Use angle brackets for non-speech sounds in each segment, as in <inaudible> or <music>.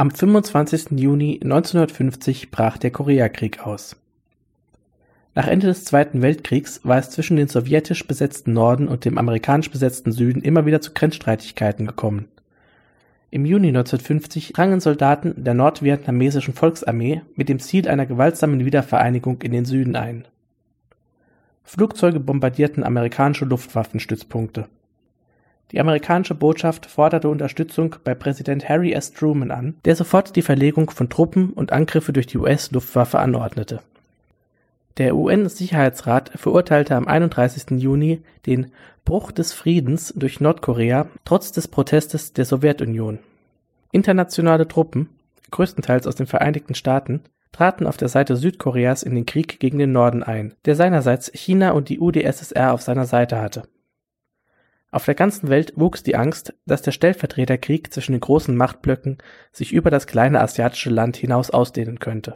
Am 25. Juni 1950 brach der Koreakrieg aus. Nach Ende des Zweiten Weltkriegs war es zwischen dem sowjetisch besetzten Norden und dem amerikanisch besetzten Süden immer wieder zu Grenzstreitigkeiten gekommen. Im Juni 1950 drangen Soldaten der nordvietnamesischen Volksarmee mit dem Ziel einer gewaltsamen Wiedervereinigung in den Süden ein. Flugzeuge bombardierten amerikanische Luftwaffenstützpunkte die amerikanische Botschaft forderte Unterstützung bei Präsident Harry S. Truman an, der sofort die Verlegung von Truppen und Angriffe durch die US-Luftwaffe anordnete. Der UN-Sicherheitsrat verurteilte am 31. Juni den Bruch des Friedens durch Nordkorea trotz des Protestes der Sowjetunion. Internationale Truppen, größtenteils aus den Vereinigten Staaten, traten auf der Seite Südkoreas in den Krieg gegen den Norden ein, der seinerseits China und die UdSSR auf seiner Seite hatte auf der ganzen Welt wuchs die Angst, dass der Stellvertreterkrieg zwischen den großen Machtblöcken sich über das kleine asiatische Land hinaus ausdehnen könnte.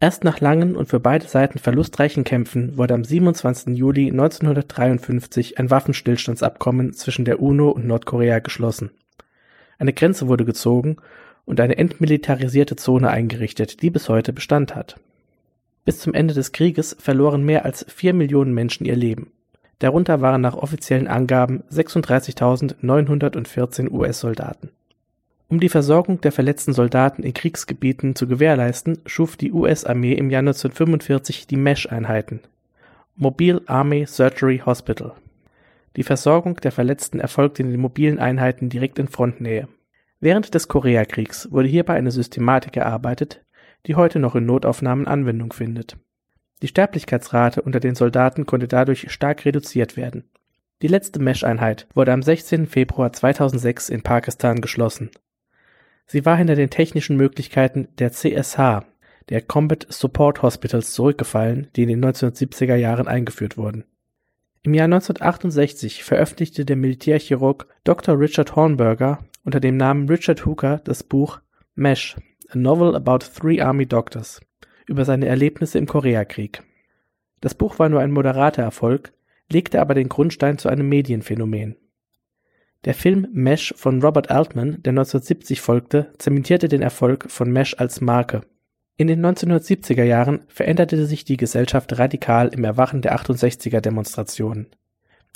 Erst nach langen und für beide Seiten verlustreichen Kämpfen wurde am 27. Juli 1953 ein Waffenstillstandsabkommen zwischen der UNO und Nordkorea geschlossen. Eine Grenze wurde gezogen und eine entmilitarisierte Zone eingerichtet, die bis heute Bestand hat. Bis zum Ende des Krieges verloren mehr als vier Millionen Menschen ihr Leben. Darunter waren nach offiziellen Angaben 36.914 US-Soldaten. Um die Versorgung der verletzten Soldaten in Kriegsgebieten zu gewährleisten, schuf die US-Armee im Jahr 1945 die MESH-Einheiten Mobile Army Surgery Hospital. Die Versorgung der Verletzten erfolgte in den mobilen Einheiten direkt in Frontnähe. Während des Koreakriegs wurde hierbei eine Systematik erarbeitet, die heute noch in Notaufnahmen Anwendung findet die Sterblichkeitsrate unter den Soldaten konnte dadurch stark reduziert werden. Die letzte Mesh-Einheit wurde am 16. Februar 2006 in Pakistan geschlossen. Sie war hinter den technischen Möglichkeiten der CSH, der Combat Support Hospitals, zurückgefallen, die in den 1970er Jahren eingeführt wurden. Im Jahr 1968 veröffentlichte der Militärchirurg Dr. Richard Hornberger unter dem Namen Richard Hooker das Buch Mesh, a Novel About Three Army Doctors über seine Erlebnisse im Koreakrieg. Das Buch war nur ein moderater Erfolg, legte aber den Grundstein zu einem Medienphänomen. Der Film Mesh von Robert Altman, der 1970 folgte, zementierte den Erfolg von Mesh als Marke. In den 1970er Jahren veränderte sich die Gesellschaft radikal im Erwachen der 68er Demonstrationen.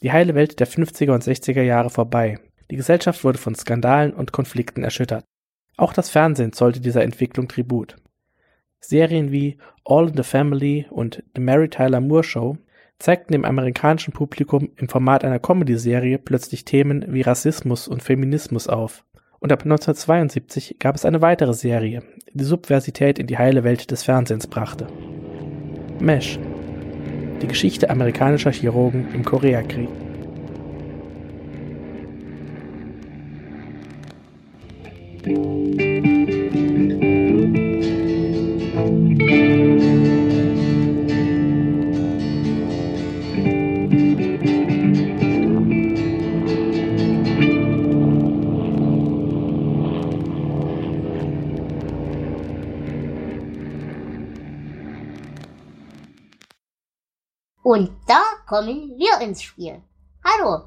Die heile Welt der 50er und 60er Jahre vorbei. Die Gesellschaft wurde von Skandalen und Konflikten erschüttert. Auch das Fernsehen zollte dieser Entwicklung Tribut. Serien wie All in the Family und The Mary Tyler Moore Show zeigten dem amerikanischen Publikum im Format einer Comedy-Serie plötzlich Themen wie Rassismus und Feminismus auf. Und ab 1972 gab es eine weitere Serie, die Subversität in die heile Welt des Fernsehens brachte. Mesh. Die Geschichte amerikanischer Chirurgen im Koreakrieg. Und da kommen wir ins Spiel. Hallo,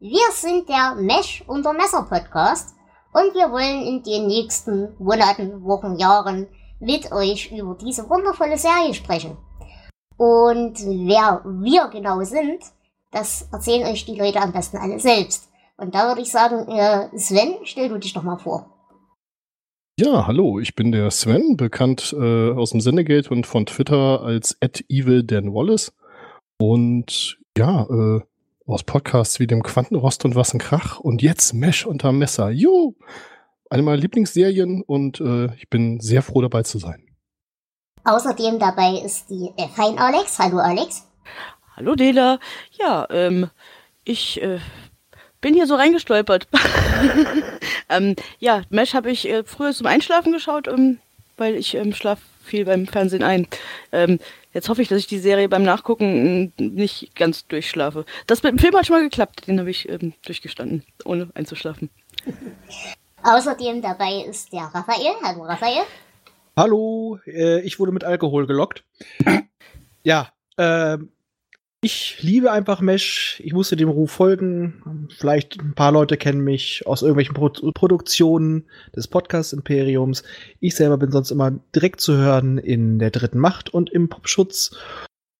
wir sind der Mesh unter Messer Podcast und wir wollen in den nächsten Monaten, Wochen, Jahren mit euch über diese wundervolle Serie sprechen. Und wer wir genau sind, das erzählen euch die Leute am besten alle selbst. Und da würde ich sagen, äh, Sven, stell du dich doch mal vor. Ja, hallo, ich bin der Sven, bekannt äh, aus dem Sendegate und von Twitter als @evil_dan_wallace. Und ja, äh, aus Podcasts wie dem Quantenrost und was ein Krach und jetzt Mesh unter Messer. Juhu! Eine meiner Lieblingsserien und äh, ich bin sehr froh dabei zu sein. Außerdem dabei ist die äh, Fein Alex. Hallo Alex. Hallo Dela. Ja, ähm, ich äh, bin hier so reingestolpert. <laughs> ähm, ja, Mesh habe ich äh, früher zum Einschlafen geschaut, ähm, weil ich ähm, schlaf viel beim Fernsehen ein. Ähm, Jetzt hoffe ich, dass ich die Serie beim Nachgucken nicht ganz durchschlafe. Das mit dem Film hat schon mal geklappt. Den habe ich ähm, durchgestanden, ohne einzuschlafen. <laughs> Außerdem dabei ist der Raphael. Hallo Raphael. Hallo, äh, ich wurde mit Alkohol gelockt. ja, äh, Ich liebe einfach Mesh. Ich musste dem Ruf folgen. Vielleicht ein paar Leute kennen mich aus irgendwelchen Pro Produktionen des Podcast-Imperiums. Ich selber bin sonst immer direkt zu hören in der dritten Macht und im Popschutz.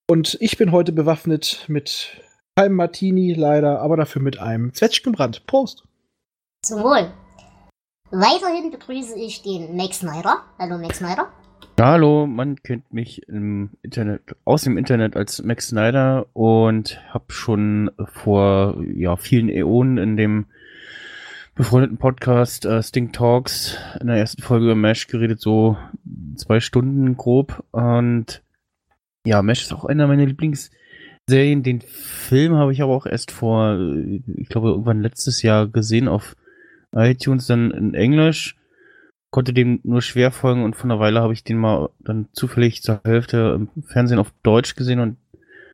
Und ich bin heute bewaffnet mit keinem Martini leider, aber dafür mit einem Zwetschgenbrand. Prost! Zum Wohl. Weiterhin begrüße ich den Max Snyder. Hallo Max Snyder. Hallo, man kennt mich im Internet, aus dem Internet als Max Snyder und habe schon vor ja, vielen Äonen in dem befreundeten Podcast äh, Stink Talks in der ersten Folge über Mesh geredet, so zwei Stunden grob. Und ja, Mesh ist auch einer meiner Lieblingsserien. Den Film habe ich aber auch erst vor, ich glaube, irgendwann letztes Jahr gesehen auf iTunes, dann in Englisch konnte dem nur schwer folgen und von einer Weile habe ich den mal dann zufällig zur Hälfte im Fernsehen auf Deutsch gesehen und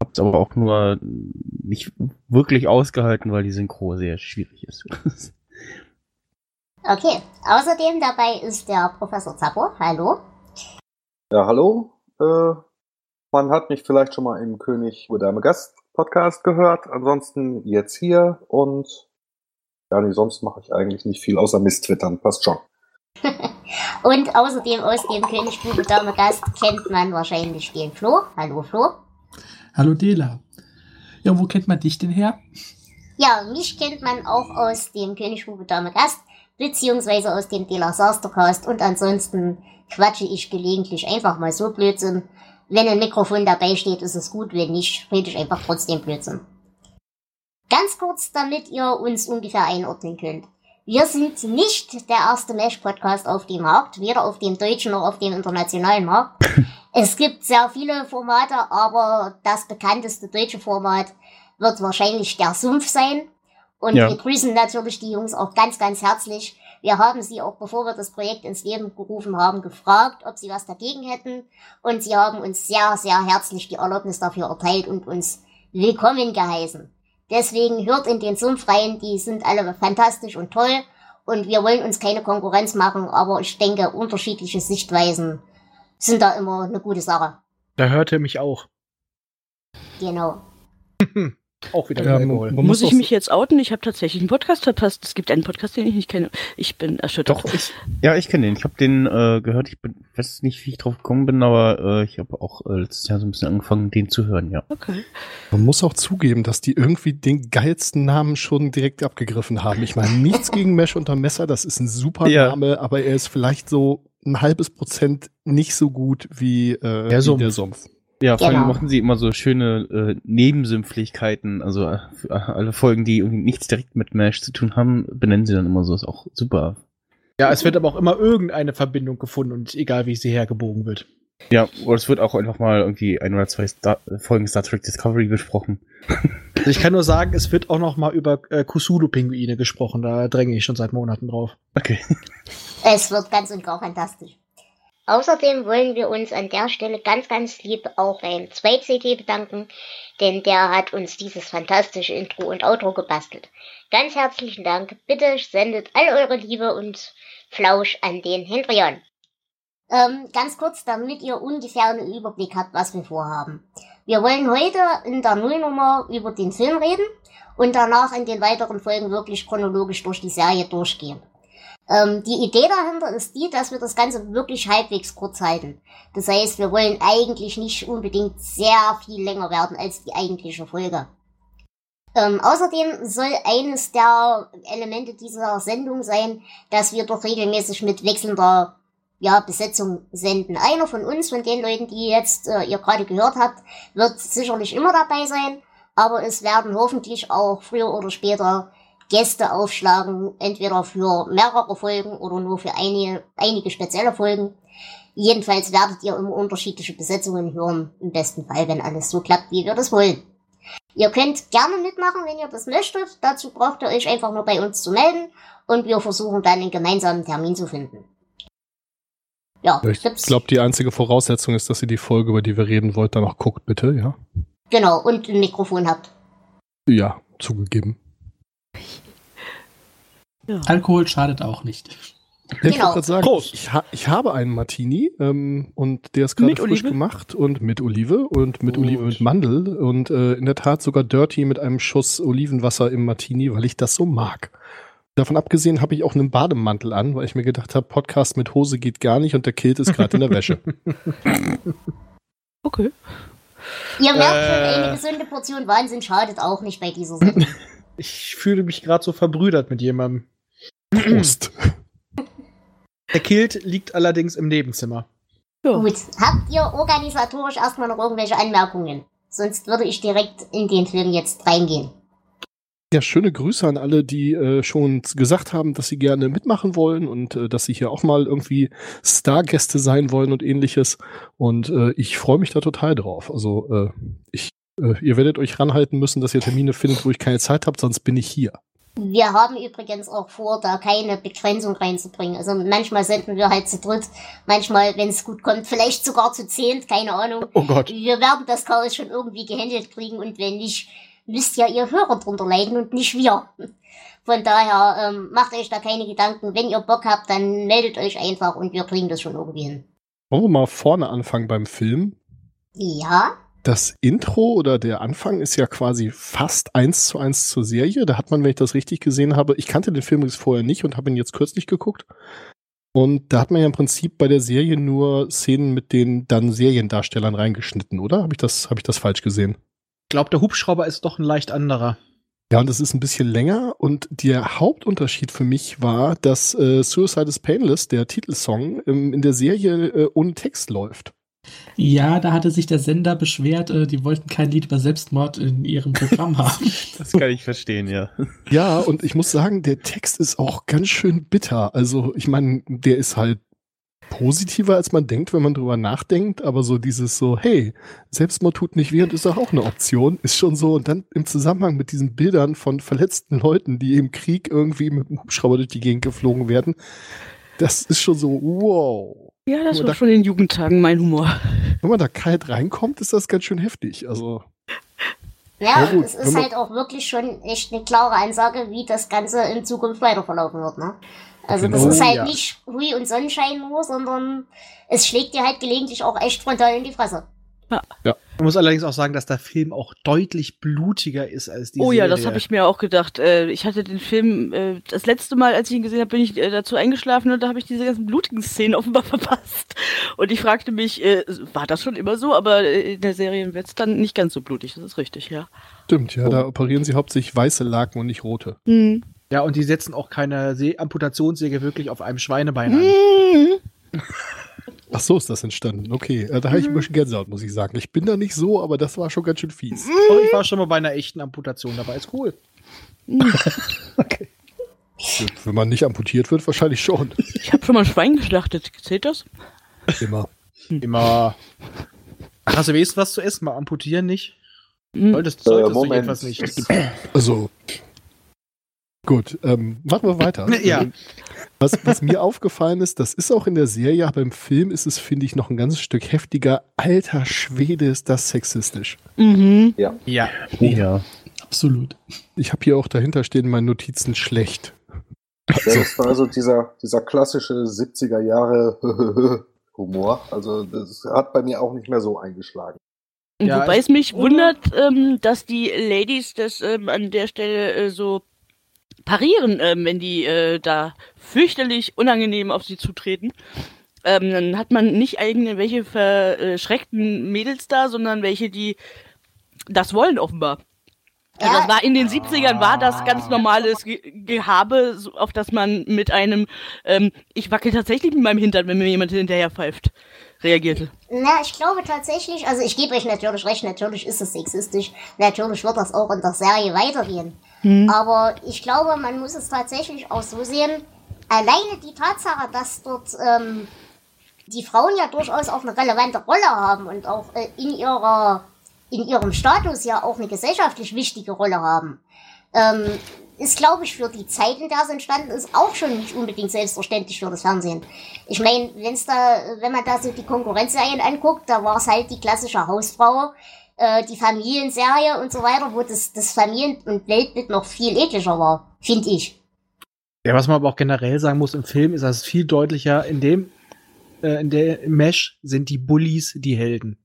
habe es aber auch nur nicht wirklich ausgehalten, weil die Synchro sehr schwierig ist. <laughs> okay, außerdem dabei ist der Professor Zappo. Hallo. Ja, hallo. Äh, man hat mich vielleicht schon mal im König oder im Gast Podcast gehört. Ansonsten jetzt hier und ja, nee, sonst mache ich eigentlich nicht viel außer Mist twittern. Passt schon. <laughs> Und außerdem aus dem Königstube Dame Gast kennt man wahrscheinlich den Flo. Hallo Flo. Hallo Dela. Ja, wo kennt man dich denn her? Ja, mich kennt man auch aus dem Königstube Dame Gast, beziehungsweise aus dem Dela Sastercast und ansonsten quatsche ich gelegentlich einfach mal so Blödsinn. Wenn ein Mikrofon dabei steht, ist es gut, wenn nicht, rede ich einfach trotzdem Blödsinn. Ganz kurz, damit ihr uns ungefähr einordnen könnt. Wir sind nicht der erste Mesh-Podcast auf dem Markt, weder auf dem deutschen noch auf dem internationalen Markt. <laughs> es gibt sehr viele Formate, aber das bekannteste deutsche Format wird wahrscheinlich der Sumpf sein. Und ja. wir grüßen natürlich die Jungs auch ganz, ganz herzlich. Wir haben sie auch, bevor wir das Projekt ins Leben gerufen haben, gefragt, ob sie was dagegen hätten. Und sie haben uns sehr, sehr herzlich die Erlaubnis dafür erteilt und uns willkommen geheißen. Deswegen hört in den Sumpf rein, die sind alle fantastisch und toll. Und wir wollen uns keine Konkurrenz machen, aber ich denke, unterschiedliche Sichtweisen sind da immer eine gute Sache. Da hörte mich auch. Genau. <laughs> Auch wieder ja, Alkohol. Muss ich mich jetzt outen? Ich habe tatsächlich einen Podcast verpasst. Es gibt einen Podcast, den ich nicht kenne. Ich bin erschüttert. Doch, ich, ja, ich kenne den. Ich habe den äh, gehört. Ich bin, weiß nicht, wie ich drauf gekommen bin, aber äh, ich habe auch äh, letztes Jahr so ein bisschen angefangen, den zu hören, ja. Okay. Man muss auch zugeben, dass die irgendwie den geilsten Namen schon direkt abgegriffen haben. Ich meine, nichts gegen Mesh unter Messer, das ist ein super ja. Name, aber er ist vielleicht so ein halbes Prozent nicht so gut wie, äh, der, Sumpf. der Sumpf. Ja, vor allem genau. machen sie immer so schöne äh, Nebensümpflichkeiten. Also äh, alle Folgen, die irgendwie nichts direkt mit Mesh zu tun haben, benennen sie dann immer so. Ist auch super. Ja, es wird aber auch immer irgendeine Verbindung gefunden und egal wie sie hergebogen wird. Ja, oder es wird auch einfach mal irgendwie ein oder zwei Star Folgen Star Trek Discovery besprochen. <laughs> Also ich kann nur sagen, es wird auch noch mal über äh, Kusulu-Pinguine gesprochen. Da dränge ich schon seit Monaten drauf. Okay. <laughs> Es wird ganz und gar fantastisch. Außerdem wollen wir uns an der Stelle ganz, ganz lieb auch beim 2CT bedanken, denn der hat uns dieses fantastische Intro und Outro gebastelt. Ganz herzlichen Dank. Bitte sendet all eure Liebe und Flausch an den Hendrion. Ähm, ganz kurz, damit ihr ungefähr einen Überblick habt, was wir vorhaben. Wir wollen heute in der Nullnummer über den Film reden und danach in den weiteren Folgen wirklich chronologisch durch die Serie durchgehen. Ähm, die Idee dahinter ist die, dass wir das Ganze wirklich halbwegs kurz halten. Das heißt, wir wollen eigentlich nicht unbedingt sehr viel länger werden als die eigentliche Folge. Ähm, außerdem soll eines der Elemente dieser Sendung sein, dass wir doch regelmäßig mit wechselnder ja, Besetzung senden. Einer von uns, von den Leuten, die jetzt äh, ihr gerade gehört habt, wird sicherlich immer dabei sein, aber es werden hoffentlich auch früher oder später Gäste aufschlagen, entweder für mehrere Folgen oder nur für einige, einige spezielle Folgen. Jedenfalls werdet ihr immer unterschiedliche Besetzungen hören, im besten Fall, wenn alles so klappt, wie wir das wollen. Ihr könnt gerne mitmachen, wenn ihr das möchtet. Dazu braucht ihr euch einfach nur bei uns zu melden und wir versuchen dann einen gemeinsamen Termin zu finden. Ja, ich glaube, die einzige Voraussetzung ist, dass ihr die Folge, über die wir reden wollt, dann auch guckt, bitte, ja? Genau, und ein Mikrofon habt. Ja, zugegeben. Ja. Alkohol schadet auch nicht. Ja, ich Genau. wollte gerade sagen, Prost. ich, ha ich habe einen Martini ähm, und der ist gerade Mit frisch Olive? gemacht und mit Olive und mit Gut. Olive mit Mandel und äh, in der Tat sogar Dirty mit einem Schuss Olivenwasser im Martini, weil ich das so mag. Davon abgesehen habe ich auch einen Bademantel an, weil ich mir gedacht habe, Podcast mit Hose geht gar nicht und der Kilt ist gerade in der Wäsche. <laughs> Okay. Ihr merkt Äh. schon, eine gesunde Portion Wahnsinn schadet auch nicht bei dieser Sendung. <laughs> Ich fühle mich gerade so verbrüdert mit jemandem. Prost. <laughs> Der Kilt liegt allerdings im Nebenzimmer. Ja. Gut, habt ihr organisatorisch erstmal noch irgendwelche Anmerkungen? Sonst würde ich direkt in den Film jetzt reingehen. Ja, schöne Grüße an alle, die äh, schon gesagt haben, dass sie gerne mitmachen wollen und äh, dass sie hier auch mal irgendwie Stargäste sein wollen und ähnliches. Und äh, ich freue mich da total drauf. Also äh, ich, äh, ihr werdet euch ranhalten müssen, dass ihr Termine findet, wo ich keine Zeit habt, sonst bin ich hier. Wir haben übrigens auch vor, da keine Begrenzung reinzubringen. Also manchmal senden wir halt zu dritt, manchmal, wenn es gut kommt, vielleicht sogar zu zehnt, keine Ahnung. Oh Gott. Wir werden das Chaos schon irgendwie gehandelt kriegen und wenn nicht, müsst ja ihr Hörer drunter leiden und nicht wir. Von daher ähm, macht euch da keine Gedanken. Wenn ihr Bock habt, dann meldet euch einfach und wir kriegen das schon irgendwie hin. Wollen wir mal vorne anfangen beim Film? Ja, Das Intro oder der Anfang ist ja quasi fast eins zu eins zur Serie. Da hat man, wenn ich das richtig gesehen habe, ich kannte den Film übrigens vorher nicht und habe ihn jetzt kürzlich geguckt. Und da hat man ja im Prinzip bei der Serie nur Szenen mit den dann Seriendarstellern reingeschnitten, oder? Habe ich das, habe ich das falsch gesehen? Ich glaube, der Hubschrauber ist doch ein leicht anderer. Ja, und das ist ein bisschen länger. Und der Hauptunterschied für mich war, dass äh, Suicide is Painless, der Titelsong, ähm, in der Serie äh, ohne Text läuft. Ja, da hatte sich der Sender beschwert, äh, die wollten kein Lied über Selbstmord in ihrem Programm <laughs> haben. Das kann ich verstehen, ja. Ja, und ich muss sagen, der Text ist auch ganz schön bitter. Also, ich meine, der ist halt positiver, als man denkt, wenn man drüber nachdenkt, aber so dieses so, hey, Selbstmord tut nicht weh und ist doch auch eine Option, ist schon so. Und dann im Zusammenhang mit diesen Bildern von verletzten Leuten, die im Krieg irgendwie mit dem Hubschrauber durch die Gegend geflogen werden, das ist schon so, wow. Ja, das war da- schon in Jugendtagen mein Humor. Wenn man da kalt reinkommt, ist das ganz schön heftig. Also, Ja, Ja, gut, es ist halt auch wirklich schon echt eine klare Ansage, wie das Ganze in Zukunft weiter verlaufen wird, ne? Also das Genau, ist halt ja. nicht Hui und Sonnenschein nur, sondern es schlägt dir halt gelegentlich auch echt frontal in die Fresse. Man muss allerdings auch sagen, dass der Film auch deutlich blutiger ist als die oh Serie. ja, das habe ich mir auch gedacht. Äh, ich hatte den Film, äh, das letzte Mal, als ich ihn gesehen habe, bin ich äh, dazu eingeschlafen und da habe ich diese ganzen blutigen Szenen offenbar <laughs> verpasst. Und ich fragte mich, war das schon immer so? Aber in der Serie wird es dann nicht ganz so blutig, das ist richtig, ja. stimmt, ja, da operieren sie hauptsächlich weiße Laken und nicht rote. Hm. Ja, und die setzen auch keine Se Amputationssäge wirklich auf einem Schweinebein an. Hm. <laughs> Ach so ist das entstanden. Okay, äh, da habe ich ein bisschen Gänsehaut, muss ich sagen. Ich bin da nicht so, aber das war schon ganz schön fies. Oh, ich war schon mal bei einer echten Amputation dabei. Ist cool. <laughs> okay. Wenn man nicht amputiert wird, wahrscheinlich schon. Ich habe schon mal ein Schwein geschlachtet. Zählt das? Immer. Immer. Ach, hast du wenigstens was zu essen? Mal amputieren nicht? Hm. Solltest, solltest du Moment. jedenfalls nicht. Also. Gut, ähm, machen wir weiter. <laughs> Ja. Ähm, Was, was mir aufgefallen ist, das ist auch in der Serie, aber im Film ist es, finde ich, noch ein ganzes Stück heftiger. Alter Schwede, ist das sexistisch. Mhm. Ja. Ja. Absolut. Ich habe hier auch dahinter stehen in meinen Notizen schlecht. Ja, das war also dieser, dieser klassische 70er Jahre <laughs> Humor. Also das hat bei mir auch nicht mehr so eingeschlagen. Ja, Wobei es mich wundert, ähm, dass die Ladies das ähm, an der Stelle äh, so parieren, ähm, wenn die äh, da fürchterlich unangenehm auf sie zutreten. Ähm, dann hat man nicht eigene welche verschreckten Mädels da, sondern welche, die das wollen offenbar. Also Ja. das war in den 70ern war das ganz normales Ge Gehabe, so, auf das man mit einem ähm, ich wackel tatsächlich mit meinem Hintern, wenn mir jemand hinterher pfeift, reagierte. Na, ich glaube tatsächlich, also ich gebe euch natürlich recht, natürlich ist es sexistisch, natürlich wird das auch in der Serie weitergehen. Aber ich glaube, man muss es tatsächlich auch so sehen, alleine die Tatsache, dass dort ähm, die Frauen ja durchaus auch eine relevante Rolle haben und auch äh, in ihrer in ihrem Status ja auch eine gesellschaftlich wichtige Rolle haben, ähm, ist, glaube ich, für die Zeit, in der es entstanden ist, auch schon nicht unbedingt selbstverständlich für das Fernsehen. Ich meine, wenn man da so die Konkurrenzserien anguckt, da war es halt die klassische Hausfrau, äh, die Familienserie und so weiter, wo das, das Familien- und Weltbild noch viel ekliger war, finde ich. Ja, was man aber auch generell sagen muss im Film, ist, dass es viel deutlicher in dem, äh, in der Mesh sind die Bullies die Helden.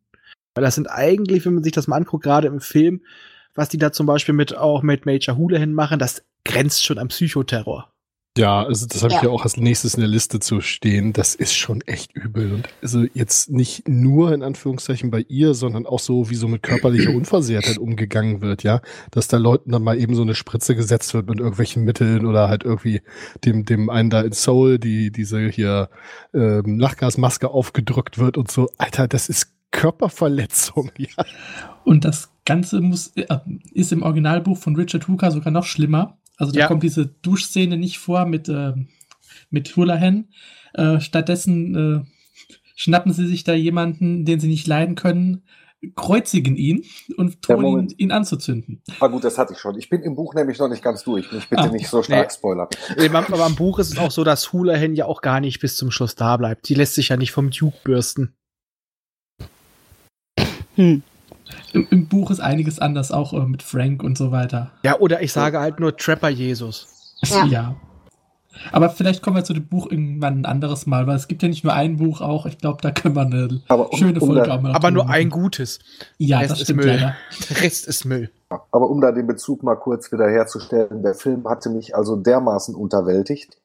Weil das sind eigentlich, wenn man sich das mal anguckt, gerade im Film, was die da zum Beispiel mit auch mit Major Houlihan machen, das grenzt schon am Psychoterror. Ja, also das habe ich Ja. ja auch als nächstes in der Liste zu stehen. Das ist schon echt übel. Und also jetzt nicht nur in Anführungszeichen bei ihr, sondern auch so, wie so mit körperlicher Unversehrtheit umgegangen wird, ja. Dass da Leuten dann mal eben so eine Spritze gesetzt wird mit irgendwelchen Mitteln oder halt irgendwie dem, dem einen da in Soul, die, diese hier ähm, Lachgasmaske aufgedrückt wird und so. Alter, das ist Körperverletzung, <laughs> ja. Und das Ganze muss, äh, ist im Originalbuch von Richard Hooker sogar noch schlimmer. Also da Ja. kommt diese Duschszene nicht vor mit, ähm, mit Houlihan. Äh, stattdessen äh, schnappen sie sich da jemanden, den sie nicht leiden können, kreuzigen ihn und drohen ihn, ihn anzuzünden. Ah gut, das hatte ich schon. Ich bin im Buch nämlich noch nicht ganz durch. Mich bitte Ah, nicht so stark nee. spoilern. Aber aber im Buch ist es auch so, dass Houlihan ja auch gar nicht bis zum Schluss da bleibt. Die lässt sich ja nicht vom Duke bürsten. Hm. Im, Im Buch ist einiges anders, auch äh, mit Frank und so weiter. Ja, oder ich sage halt nur Trapper Jesus. <laughs> Ja. Aber vielleicht kommen wir zu dem Buch irgendwann ein anderes Mal, weil es gibt ja nicht nur ein Buch auch. Ich glaube, da können wir eine Aber um- schöne um Folge da- auch mal Aber nur ein machen. gutes. Ja, Rest das ist stimmt Müll. leider. Der <laughs> Rest ist Müll. Aber um da den Bezug mal kurz wieder herzustellen, der Film hatte mich also dermaßen unterwältigt,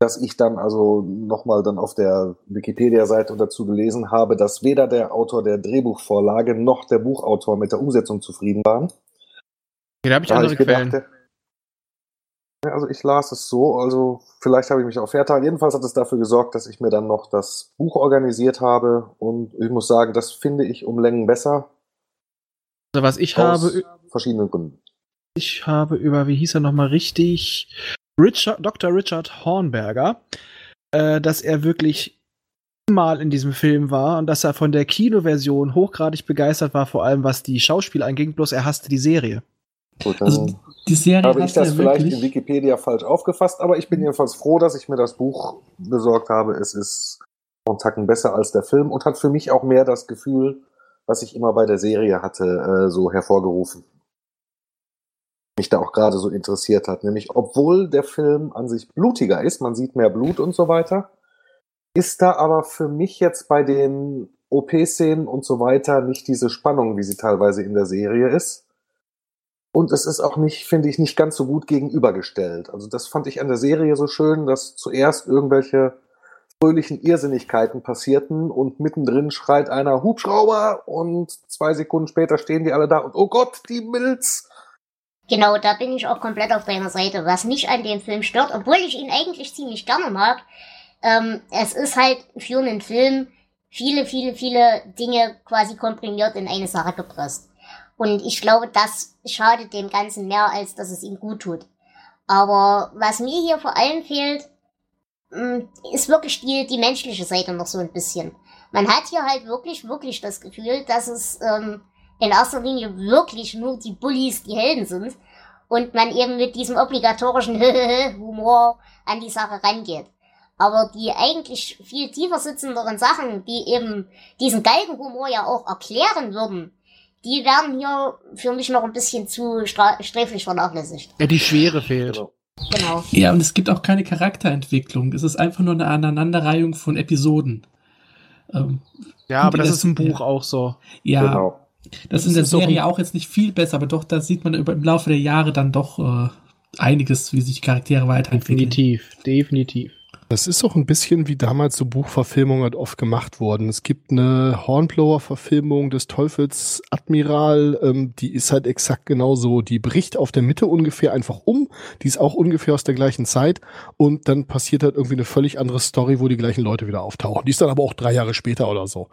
dass ich dann also nochmal dann auf der Wikipedia-Seite dazu gelesen habe, dass weder der Autor der Drehbuchvorlage noch der Buchautor mit der Umsetzung zufrieden waren. Da habe ich Da andere Quellen. gedacht, ja, also ich las es so, also vielleicht habe ich mich auch vertan. Jedenfalls hat es dafür gesorgt, dass ich mir dann noch das Buch organisiert habe und ich muss sagen, das finde ich um Längen besser. Also was ich aus habe, verschiedenen Gründen. ich habe über, wie hieß er nochmal richtig? Richard, Dr. Richard Hornberger, äh, dass er wirklich mal in diesem Film war und dass er von der Kinoversion hochgradig begeistert war, vor allem was die Schauspieler anging, bloß er hasste die Serie. Gut, dann Also die Serie habe ich das vielleicht wirklich. in Wikipedia falsch aufgefasst, aber ich bin jedenfalls froh, dass ich mir das Buch besorgt habe. Es ist einen Tacken besser als der Film und hat für mich auch mehr das Gefühl, was ich immer bei der Serie hatte, äh, so hervorgerufen. Mich da auch gerade so interessiert hat. Nämlich, obwohl der Film an sich blutiger ist, man sieht mehr Blut und so weiter, ist da aber für mich jetzt bei den OP-Szenen und so weiter nicht diese Spannung, wie sie teilweise in der Serie ist. Und es ist auch nicht, finde ich, nicht ganz so gut gegenübergestellt. Also das fand ich an der Serie so schön, dass zuerst irgendwelche fröhlichen Irrsinnigkeiten passierten und mittendrin schreit einer Hubschrauber und zwei Sekunden später stehen die alle da und oh Gott, die Milz! Genau, da bin ich auch komplett auf deiner Seite. Was mich an dem Film stört, obwohl ich ihn eigentlich ziemlich gerne mag, ähm, es ist halt für einen Film viele, viele, viele Dinge quasi komprimiert in eine Sache gepresst. Und ich glaube, das schadet dem Ganzen mehr, als dass es ihm gut tut. Aber was mir hier vor allem fehlt, mh, ist wirklich die, die menschliche Seite noch so ein bisschen. Man hat hier halt wirklich, wirklich das Gefühl, dass es ähm, in erster Linie wirklich nur die Bullies die Helden sind und man eben mit diesem obligatorischen <laughs> Humor an die Sache rangeht. Aber die eigentlich viel tiefer sitzenderen Sachen, die eben diesen Galgenhumor ja auch erklären würden, die werden hier für mich noch ein bisschen zu sträflich vernachlässigt. Ja, die Schwere fehlt. Genau. Genau. Ja, und es gibt auch keine Charakterentwicklung. Es ist einfach nur eine Aneinanderreihung von Episoden. Ähm, Ja, aber das das- ist im Buch ja. auch so. ja, Genau. Das ist in der Serie ein- auch jetzt nicht viel besser, aber doch, da sieht man über, im Laufe der Jahre dann doch äh, einiges, wie sich die Charaktere weiterentwickeln. Definitiv, definitiv. Das ist auch ein bisschen wie damals so Buchverfilmungen halt oft gemacht worden. Es gibt eine Hornblower-Verfilmung des Teufels Admiral, ähm, die ist halt exakt genauso. Die bricht auf der Mitte ungefähr einfach um. Die ist auch ungefähr aus der gleichen Zeit. Und dann passiert halt irgendwie eine völlig andere Story, wo die gleichen Leute wieder auftauchen. Die ist dann aber auch drei Jahre später oder so.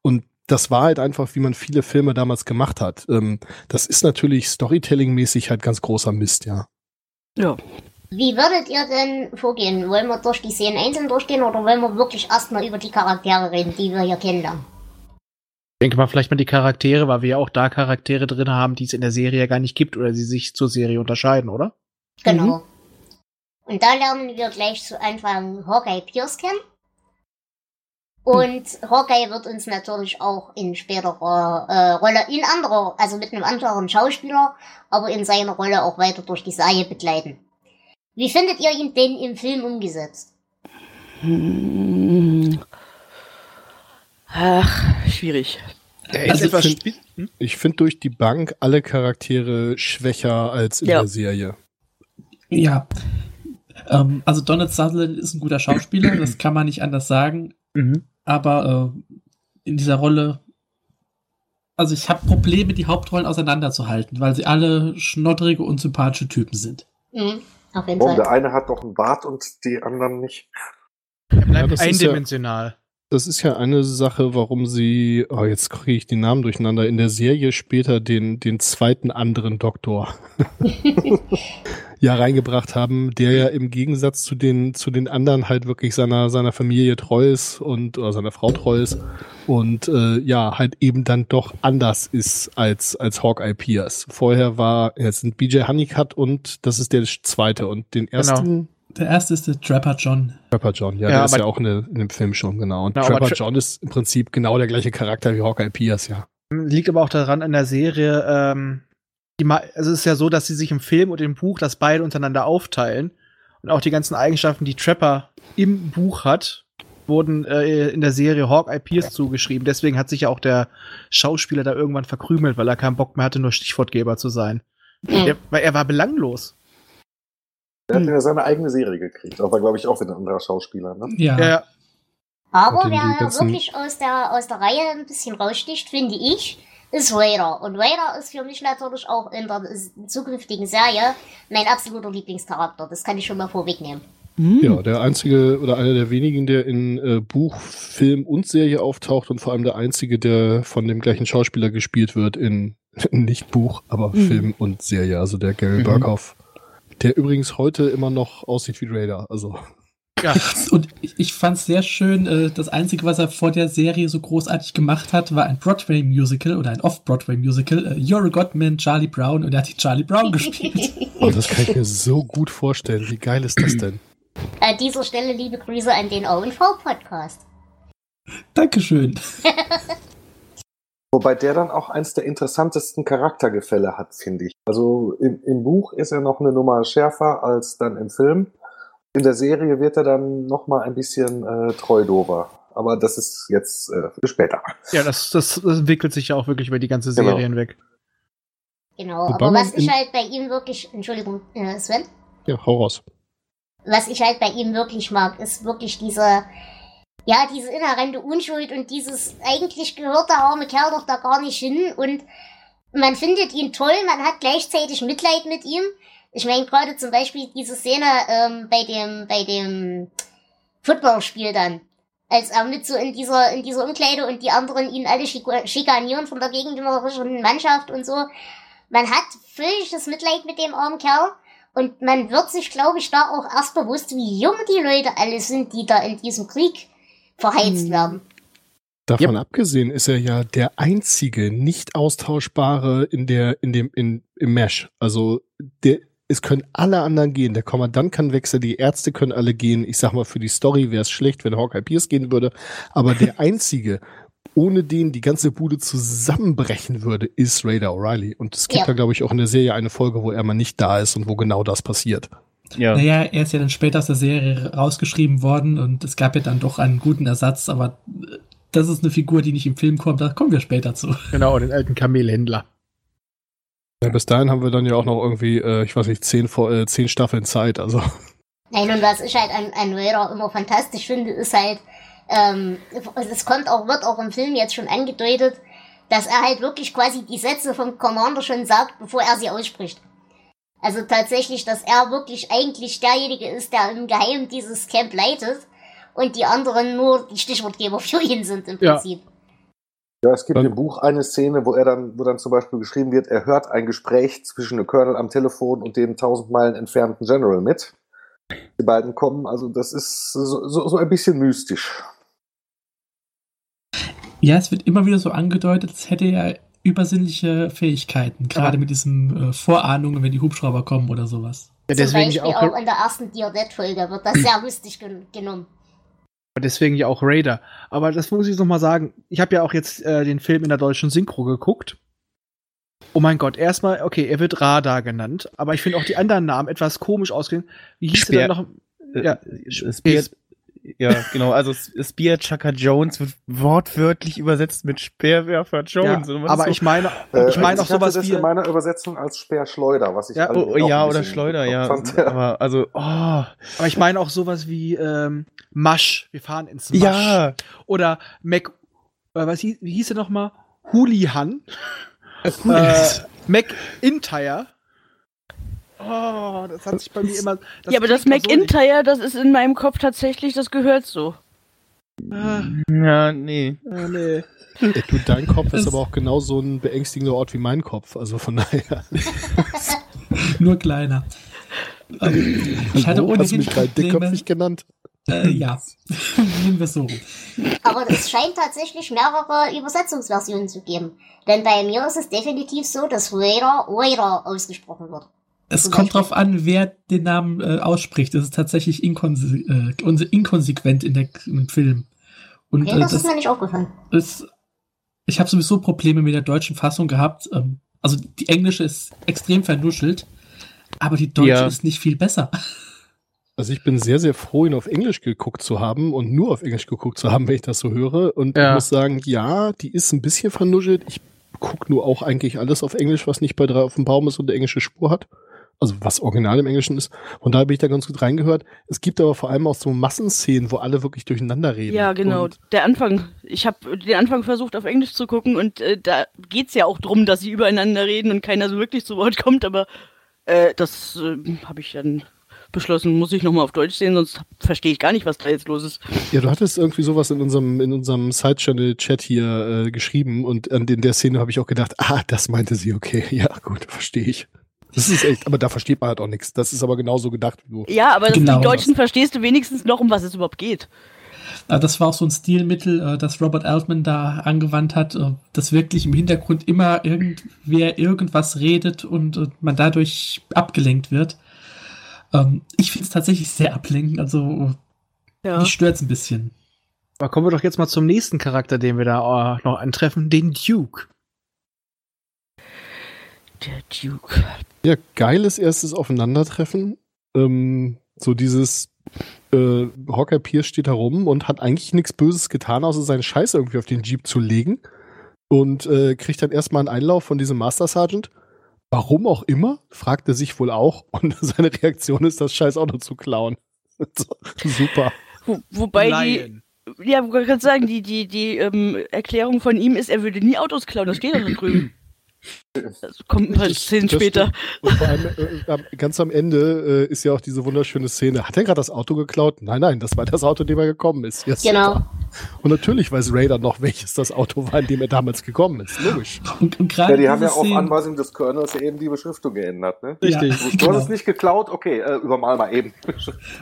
Und das war halt einfach, wie man viele Filme damals gemacht hat. Ähm, das ist natürlich Storytelling-mäßig halt ganz großer Mist, ja. Ja. Wie würdet ihr denn vorgehen? Wollen wir durch die Szenen einzeln durchgehen oder wollen wir wirklich erstmal über die Charaktere reden, die wir hier kennenlernen? Ich denke mal vielleicht mal die Charaktere, weil wir ja auch da Charaktere drin haben, die es in der Serie ja gar nicht gibt oder die sich zur Serie unterscheiden, oder? Genau. Und da lernen wir gleich zu Anfang Hawkeye Pierce kennen. Und Hawkeye wird uns natürlich auch in späterer äh, Rolle, in anderer, also mit einem anderen Schauspieler, aber in seiner Rolle auch weiter durch die Serie begleiten. Wie findet ihr ihn denn im Film umgesetzt? Hm. Ach, schwierig. Der ist Also etwas find- spi- hm? Ich finde durch die Bank alle Charaktere schwächer als in Ja. der Serie. Ja. Ähm, also Donald Sutherland ist ein guter Schauspieler, das kann man nicht anders sagen. Mhm. Aber äh, in dieser Rolle, also ich habe Probleme, die Hauptrollen auseinanderzuhalten, weil sie alle schnottrige und sympathische Typen sind. Mhm, auf jeden Warum? Fall. Der eine hat doch einen Bart und die anderen nicht. Er bleibt das ist ja- eindimensional. Das ist ja eine Sache, warum sie, oh, jetzt kriege ich die Namen durcheinander, in der Serie später den, den zweiten anderen Doktor <laughs> <laughs> ja reingebracht haben, der ja im Gegensatz zu den, zu den anderen halt wirklich seiner, seiner Familie treu ist und, oder seiner Frau treu ist und äh, ja, halt eben dann doch anders ist als, als Hawkeye Pierce. Vorher war, jetzt sind BJ Honeycutt und das ist der zweite und den ersten Der erste ist der Trapper John. Trapper John, ja, Ja, der ist ja auch in, in dem Film schon, genau. Und Na, aber Trapper Tra- John ist im Prinzip genau der gleiche Charakter wie Hawkeye Pierce, ja. Liegt aber auch daran in der Serie, ähm, die also es ist ja so, dass sie sich im Film und im Buch das beide untereinander aufteilen. Und auch die ganzen Eigenschaften, die Trapper im Buch hat, wurden äh, in der Serie Hawkeye Pierce zugeschrieben. Deswegen hat sich ja auch der Schauspieler da irgendwann verkrümelt, weil er keinen Bock mehr hatte, nur Stichwortgeber zu sein. Mhm. Der, weil er war belanglos. Hm. hat ja seine eigene Serie gekriegt. Aber glaube ich auch wieder ein anderer Schauspieler. Ne? Ja. Ja, Aber wer wirklich aus der, aus der Reihe ein bisschen raussticht, finde ich, ist Raider. Und Raider ist für mich natürlich auch in der zukünftigen Serie mein absoluter Lieblingscharakter. Das kann ich schon mal vorwegnehmen. Hm. Ja, der einzige oder einer der wenigen, der in äh, Buch, Film und Serie auftaucht und vor allem der einzige, der von dem gleichen Schauspieler gespielt wird in <laughs> nicht Buch, aber Mhm. Film und Serie, also der Gary Mhm. Burkhoff. Der übrigens heute immer noch aussieht wie Raider, also ja. Und ich, ich fand es sehr schön, äh, das Einzige, was er vor der Serie so großartig gemacht hat, war ein Broadway-Musical oder ein Off-Broadway-Musical, äh, You're a Godman, Charlie Brown, und er hat die Charlie Brown <laughs> gespielt. oh, das kann ich mir so gut vorstellen. Wie geil ist das denn? An dieser Stelle liebe Grüße an den O&V-Podcast. Dankeschön. <laughs> Wobei der dann auch eins der interessantesten Charaktergefälle hat, finde ich. Also im, im Buch ist er noch eine Nummer schärfer als dann im Film. In der Serie wird er dann noch mal ein bisschen äh, treudober. Aber das ist jetzt äh, für später. Ja, das, das, das entwickelt sich ja auch wirklich über die ganze Serie Genau. hinweg. Genau, Wobei aber was ich halt bei ihm wirklich, Entschuldigung, äh, Sven, Ja, hau raus. was ich halt bei ihm wirklich mag, ist wirklich diese, ja, diese inhärente Unschuld und dieses, eigentlich gehört der arme Kerl doch da gar nicht hin und man findet ihn toll, man hat gleichzeitig Mitleid mit ihm. Ich meine, gerade zum Beispiel diese Szene ähm, bei dem, bei dem Footballspiel dann. Als er mit so in dieser, in dieser Umkleide und die anderen ihn alle schik- schikanieren von der gegnerischen Mannschaft und so. Man hat völliges Mitleid mit dem armen Kerl. Und man wird sich, glaube ich, da auch erst bewusst, wie jung die Leute alle sind, die da in diesem Krieg verheizt Mhm. werden. Davon abgesehen ist er ja der einzige nicht austauschbare in der, in dem, in, im Mesh. Also, der, es können alle anderen gehen. Der Kommandant kann wechseln, die Ärzte können alle gehen. Ich sag mal, für die Story wäre es schlecht, wenn Hawkeye Pierce gehen würde. Aber der einzige, ohne den die ganze Bude zusammenbrechen würde, ist Raider O'Reilly. Und es gibt Ja. da, glaube ich, auch in der Serie eine Folge, wo er mal nicht da ist und wo genau das passiert. Ja. Naja, er ist ja dann später aus der Serie rausgeschrieben worden und es gab ja dann doch einen guten Ersatz, aber äh, das ist eine Figur, die nicht im Film kommt, da kommen wir später zu. Genau, den alten Kamelhändler. Ja, bis dahin haben wir dann ja auch noch irgendwie, äh, ich weiß nicht, zehn, äh, zehn Staffeln Zeit. Also, Nein, und was ich halt an, an Raider immer fantastisch finde, ist halt, ähm, es kommt auch, wird auch im Film jetzt schon angedeutet, dass er halt wirklich quasi die Sätze vom Commander schon sagt, bevor er sie ausspricht. Also tatsächlich, dass er wirklich eigentlich derjenige ist, der im Geheimen dieses Camp leitet und die anderen nur die Stichwortgeber <laughs> für ihn sind im Ja. Ja, es gibt Dann- im Buch eine Szene, wo er dann, wo dann zum Beispiel geschrieben wird, er hört ein Gespräch zwischen dem Colonel am Telefon und dem tausend Meilen entfernten General mit. Die beiden kommen, also das ist so, so, so ein bisschen mystisch. Ja, es wird immer wieder so angedeutet, es hätte ja übersinnliche Fähigkeiten, gerade Ja. mit diesen äh, Vorahnungen, wenn die Hubschrauber kommen oder sowas. Ja, Zum deswegen Beispiel ja auch, auch, in der ersten Dear Dead-Folge wird das <clears throat> sehr lustig gen genommen. Deswegen ja auch Raider. Aber das muss ich noch mal sagen. Ich habe ja auch jetzt äh, den Film in der deutschen Synchro geguckt. Oh mein Gott, erstmal, okay, er wird Radar genannt, aber ich finde auch die anderen Namen etwas komisch ausgehen. Wie hieß Speer- er dann noch? Ja, Äh, Spear, ja, genau. Also Spear Chucker Jones wird wortwörtlich übersetzt mit Speerwerfer Jones. ja aber so. ich meine, Äh, ich meine auch hatte sowas das wie, in meiner Übersetzung als Speerschleuder, was ich Ja, allerdings Oh, ja, oder Schleuder, ja. fand. Aber also, oh. aber ich meine auch sowas wie ähm, Masch. Wir fahren ins Masch. Ja. Oder Mac, äh, was hieß, wie hieß er nochmal? Hoolihan. äh, McIntyre. Oh, das hat sich bei mir immer. ja, aber das doch so McIntyre, das ist in meinem Kopf tatsächlich, das gehört so. Ah, Ja, nee. ah, nee. Ey, du, dein Kopf ist aber auch genauso ein beängstigender Ort wie mein Kopf. Also von daher. <laughs> Nur kleiner. Ähm, ich hatte Wo hast du ohnehin mich gerade dickköpfig genannt. Äh, ja, <laughs> nehmen wir es so. Aber es scheint tatsächlich mehrere Übersetzungsversionen zu geben. Denn bei mir ist es definitiv so, dass Raider Raider ausgesprochen wird. Es Zum kommt Beispiel. drauf an, wer den Namen äh, ausspricht. Es ist tatsächlich inkonse äh, inkonsequent in der, im Film. Und Okay, äh, das ist das mir nicht aufgefallen. ist, ich habe sowieso Probleme mit der deutschen Fassung gehabt. Ähm, also die englische ist extrem vernuschelt, aber die deutsche Ja. ist nicht viel besser. Also ich bin sehr, sehr froh, ihn auf Englisch geguckt zu haben und nur auf Englisch geguckt zu haben, wenn ich das so höre. Und Ja. ich muss sagen, ja, die ist ein bisschen vernuschelt. Ich gucke nur auch eigentlich alles auf Englisch, was nicht bei drei auf dem Baum ist und eine englische Spur hat. Also was original im Englischen ist. Und da bin ich da ganz gut reingehört. Es gibt aber vor allem auch so Massenszenen, wo alle wirklich durcheinander reden. Ja, genau. Und Der Anfang. Ich habe den Anfang versucht auf Englisch zu gucken und äh, da geht's ja auch drum, dass sie übereinander reden und keiner so wirklich zu Wort <laughs> kommt, aber äh, das äh, habe ich dann beschlossen, muss ich nochmal auf Deutsch sehen, sonst verstehe ich gar nicht, was da jetzt los ist. Ja, du hattest irgendwie sowas in unserem, in unserem Side-Channel-Chat hier äh, geschrieben und den, der Szene habe ich auch gedacht, ah, das meinte sie, okay, <laughs> ja, gut, verstehe ich. Das ist echt, aber da versteht man halt auch nichts. Das ist aber genauso gedacht wie du. Ja, aber Genau die Deutschen verstehst du wenigstens noch, um was es überhaupt geht. Das war auch so ein Stilmittel, äh, das Robert Altman da angewandt hat, äh, dass wirklich im Hintergrund immer irgendwer irgendwas redet und äh, man dadurch abgelenkt wird. Ähm, Ich finde es tatsächlich sehr ablenkend, also Ja. mich stört es ein bisschen. Aber kommen wir doch jetzt mal zum nächsten Charakter, den wir da noch antreffen, den Duke. Der Duke. Ja, geiles erstes Aufeinandertreffen. Ähm, so dieses äh, Hawkeye Pierce steht da rum und hat eigentlich nichts Böses getan, außer seinen Scheiß irgendwie auf den Jeep zu legen. Und äh, kriegt dann erstmal einen Einlauf von diesem Master Sergeant. Warum auch immer, fragt er sich wohl auch. <laughs> Und seine Reaktion ist, das scheiß Auto zu klauen. <laughs> Super. Wo, wobei Lion. die, ja, ich gerade sagen, die, die, die ähm, Erklärung von ihm ist, er würde nie Autos klauen, das steht doch da drüben. Das kommt ein paar Das- Szenen das später. Und vor allem äh, ganz am Ende äh, ist ja auch diese wunderschöne Szene. Hat er gerade das Auto geklaut? Nein, nein, das war das Auto, in dem er gekommen ist. Ja, Genau. super. Und natürlich weiß Raider noch, welches das Auto war, in dem er damals gekommen ist. Logisch. Und, und Ja, die haben ja auf Anweisung des Colonels eben die Beschriftung geändert. Ne? Ja, Du, du hast genau. es nicht geklaut, okay, äh, übermal mal eben.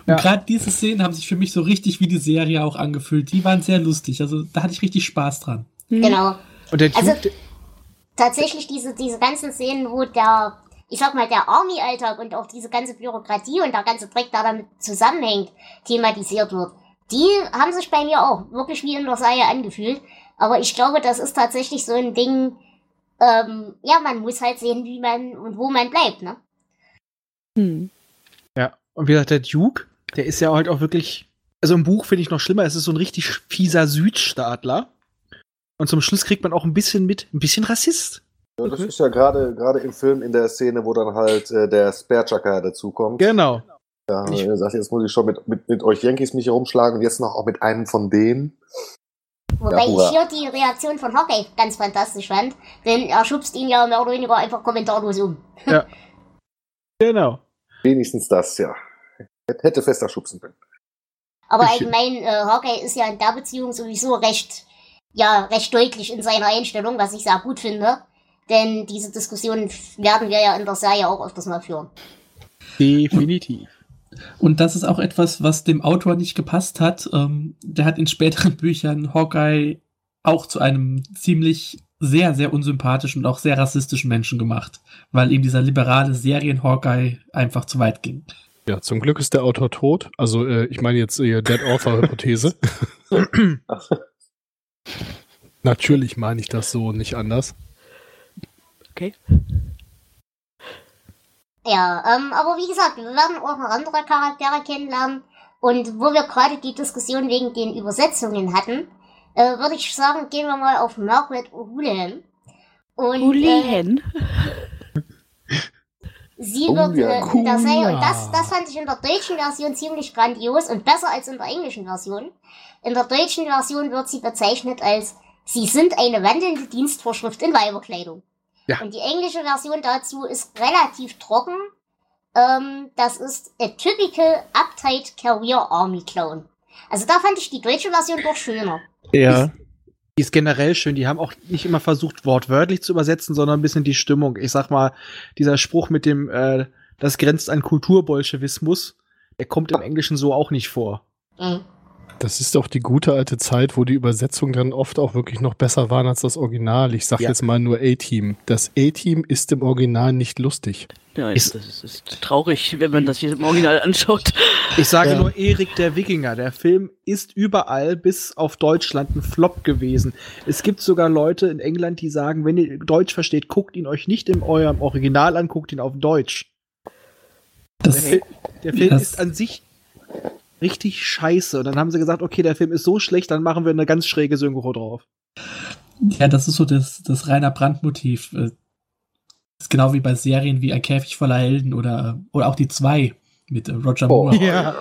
Ja. Und gerade diese Szenen haben sich für mich so richtig wie die Serie auch angefühlt. Die waren sehr lustig. Also da hatte ich richtig Spaß dran. Genau. Und der Duke, Also- Tatsächlich diese, diese ganzen Szenen, wo der, ich sag mal, der Army-Alltag und auch diese ganze Bürokratie und der ganze Dreck, der damit zusammenhängt, thematisiert wird, die haben sich bei mir auch wirklich wie in der Serie angefühlt. Aber ich glaube, das ist tatsächlich so ein Ding, ähm, ja, man muss halt sehen, wie man und wo man bleibt, ne? Hm. ja, und wie gesagt, der Duke, der ist ja halt auch wirklich, also im Buch finde ich noch schlimmer, es ist so ein richtig fieser Südstaatler. Und zum Schluss kriegt man auch ein bisschen mit, ein bisschen Rassist. Ja, das ist ja gerade gerade im Film in der Szene, wo dann halt äh, der Sparechucker dazukommt. Genau. Ja, Ich- er sagt, jetzt muss ich schon mit, mit, mit euch Yankees mich herumschlagen und jetzt noch auch mit einem von denen. Wobei hurra. ich hier die Reaktion von Hockey ganz fantastisch fand, denn er schubst ihn ja mehr oder weniger einfach kommentarlos um. Genau. Wenigstens das, ja. Hätte fester schubsen können. Aber Ich- allgemein, äh, Hawkeye ist ja in der Beziehung sowieso recht, ja, recht deutlich in seiner Einstellung, was ich sehr gut finde. Denn diese Diskussion werden wir ja in der Serie auch öfters mal führen. Definitiv. Und das ist auch etwas, was dem Autor nicht gepasst hat. Ähm, der hat in späteren <laughs> Büchern Hawkeye auch zu einem ziemlich sehr, sehr unsympathischen und auch sehr rassistischen Menschen gemacht, weil ihm dieser liberale Serien-Hawkeye einfach zu weit ging. Ja, zum Glück ist der Autor tot. Also, äh, ich meine jetzt äh, Dead Author-Hypothese. <laughs> <clears throat> Natürlich meine ich das so, nicht anders. Okay. Ja, ähm, aber wie gesagt, wir werden auch noch andere Charaktere kennenlernen. Und wo wir gerade die Diskussion wegen den Übersetzungen hatten, äh, würde ich sagen, gehen wir mal auf Margaret Houlihan. Und, Äh. Sie Oh wird ja, äh, cool. das, das fand ich in der deutschen Version ziemlich grandios und besser als in der englischen Version. In der deutschen Version wird sie bezeichnet als Sie sind eine wandelnde Dienstvorschrift in Weiberkleidung. Ja. Und die englische Version dazu ist relativ trocken. Ähm, das ist a typical uptight career army clown. Also da fand ich die deutsche Version doch schöner. Ja. Die ist generell schön. Die haben auch nicht immer versucht, wortwörtlich zu übersetzen, sondern ein bisschen die Stimmung. Ich sag mal, dieser Spruch mit dem, äh, das grenzt an Kulturbolschewismus, der kommt im Englischen so auch nicht vor. Mhm. Das ist doch die gute alte Zeit, wo die Übersetzungen dann oft auch wirklich noch besser waren als das Original. Ich sag Ja. jetzt mal nur A-Team. Das A-Team ist im Original nicht lustig. Ja, Ist- das ist, traurig, wenn man das hier im Original anschaut. Ich sage Ja. nur Erik der Wikinger. Der Film ist überall bis auf Deutschland ein Flop gewesen. Es gibt sogar Leute in England, die sagen, wenn ihr Deutsch versteht, guckt ihn euch nicht in eurem Original an, guckt ihn auf Deutsch. Der, Das, der Film das- ist an sich richtig scheiße. Und dann haben sie gesagt, okay, der Film ist so schlecht, dann machen wir eine ganz schräge Synchro drauf. ja, das ist so das, das reiner Brandmotiv. Äh, Das ist genau wie bei Serien wie Ein Käfig voller Helden oder, oder auch die zwei mit äh, Roger Oh, Moore. ja.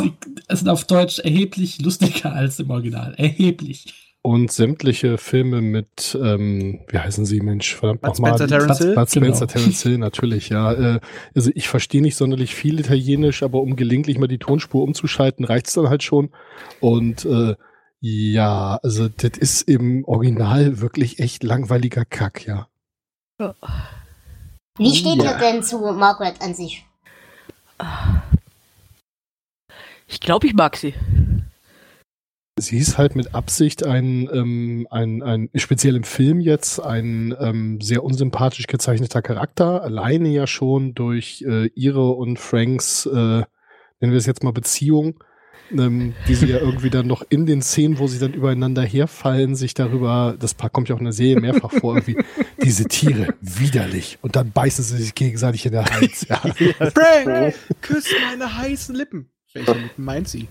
Sie sind auf Deutsch erheblich lustiger als im Original. Erheblich. Und sämtliche Filme mit, ähm, wie heißen sie, Mensch, verdammt Bud nochmal. Spencer, Terence Hill? Bud Spencer, Genau. Terence Hill, natürlich, ja. Äh, also ich verstehe nicht sonderlich viel Italienisch, aber um gelegentlich mal die Tonspur umzuschalten, reicht's dann halt schon. Und äh, ja, also das ist im Original wirklich echt langweiliger Kack, ja. Wie steht Ja. ihr denn zu Margaret an sich? Ich glaube, ich mag sie. Sie ist halt mit Absicht ein, ähm, ein, ein speziell im Film jetzt ein ähm, sehr unsympathisch gezeichneter Charakter, alleine ja schon durch äh, ihre und Franks, äh, nennen wir es jetzt mal Beziehung, ähm, die sie ja irgendwie dann noch in den Szenen, wo sie dann übereinander herfallen, sich darüber, das kommt ja auch in der Serie mehrfach vor, irgendwie, diese Tiere, widerlich. Und dann beißen sie sich gegenseitig in den Hals. Ja. <laughs> Frank, küss meine heißen Lippen. Welche Lippen meint sie?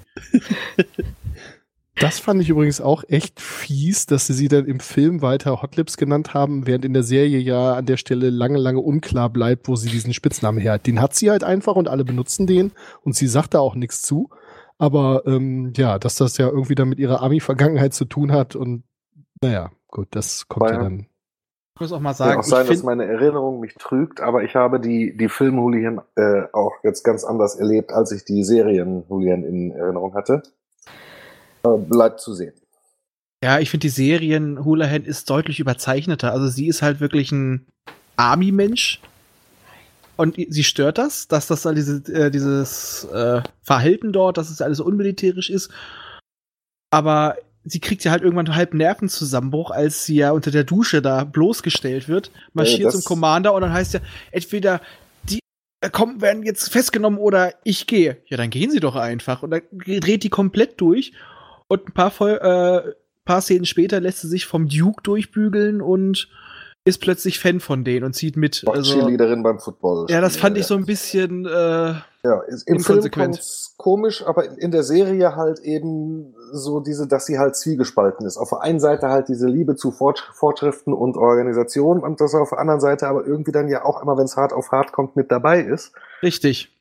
Das fand ich übrigens auch echt fies, dass sie sie dann im Film weiter Hot Lips genannt haben, während in der Serie ja an der Stelle lange, lange unklar bleibt, wo sie diesen Spitznamen her hat. Den hat sie halt einfach und alle benutzen den und sie sagt da auch nichts zu. Aber ähm, ja, dass das ja irgendwie dann mit ihrer Ami-Vergangenheit zu tun hat und naja, gut, das kommt ja Weil- dann. Ich muss auch mal Kann sagen, auch sein, ich dass meine Erinnerung mich trügt, aber ich habe die, die Film-Hooligan äh, auch jetzt ganz anders erlebt, als ich die Serien-Hooligan in Erinnerung hatte. Äh, bleibt zu sehen. ja, ich finde die Serien Houlihan ist deutlich überzeichneter. Also sie ist halt wirklich ein Army-Mensch. Und sie stört das, dass das halt diese, äh, dieses äh, Verhalten dort, dass es alles so unmilitärisch ist. Aber sie kriegt ja halt irgendwann halb Nervenzusammenbruch, als sie ja unter der Dusche da bloßgestellt wird, marschiert das- zum Commander und dann heißt ja, entweder die äh, kommen, werden jetzt festgenommen oder ich gehe. Ja, dann gehen sie doch einfach. Und dann dreht die komplett durch. Und ein paar, Vol äh, paar Szenen später lässt sie sich vom Duke durchbügeln und ist plötzlich Fan von denen und zieht mit. Also, Cheerleaderin beim Football. ja, das fand ich so ein bisschen. Äh, Ja, im Film inkonsequent. kommt's komisch, aber in der Serie halt eben so diese, dass sie halt zwiegespalten ist. Auf der einen Seite halt diese Liebe zu Fortsch- Fortschriften und Organisation und das auf der anderen Seite aber irgendwie dann ja auch immer, wenn es hart auf hart kommt, mit dabei ist. richtig.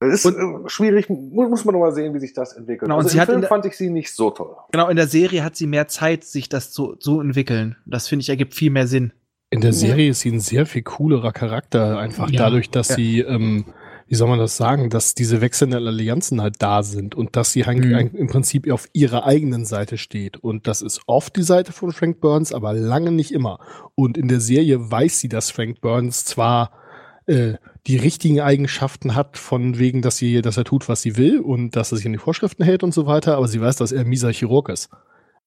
Das ist äh, schwierig, mu- muss man noch mal sehen, wie sich das entwickelt. Genau, und also sie im Film der- fand ich sie nicht so toll. Genau, in der Serie hat sie mehr Zeit, sich das zu so entwickeln. Das finde ich ergibt viel mehr Sinn. In der Serie ist sie ein sehr viel coolerer Charakter, einfach Ja. dadurch, dass Ja. sie, ähm, wie soll man das sagen, dass diese wechselnden Allianzen halt da sind und dass sie halt Mhm. im Prinzip auf ihrer eigenen Seite steht. Und das ist oft die Seite von Frank Burns, aber lange nicht immer. Und in der Serie weiß sie, dass Frank Burns zwar äh, die richtigen Eigenschaften hat, von wegen, dass sie, dass er tut, was sie will und dass er sich an die Vorschriften hält und so weiter, aber sie weiß, dass er ein mieser Chirurg ist.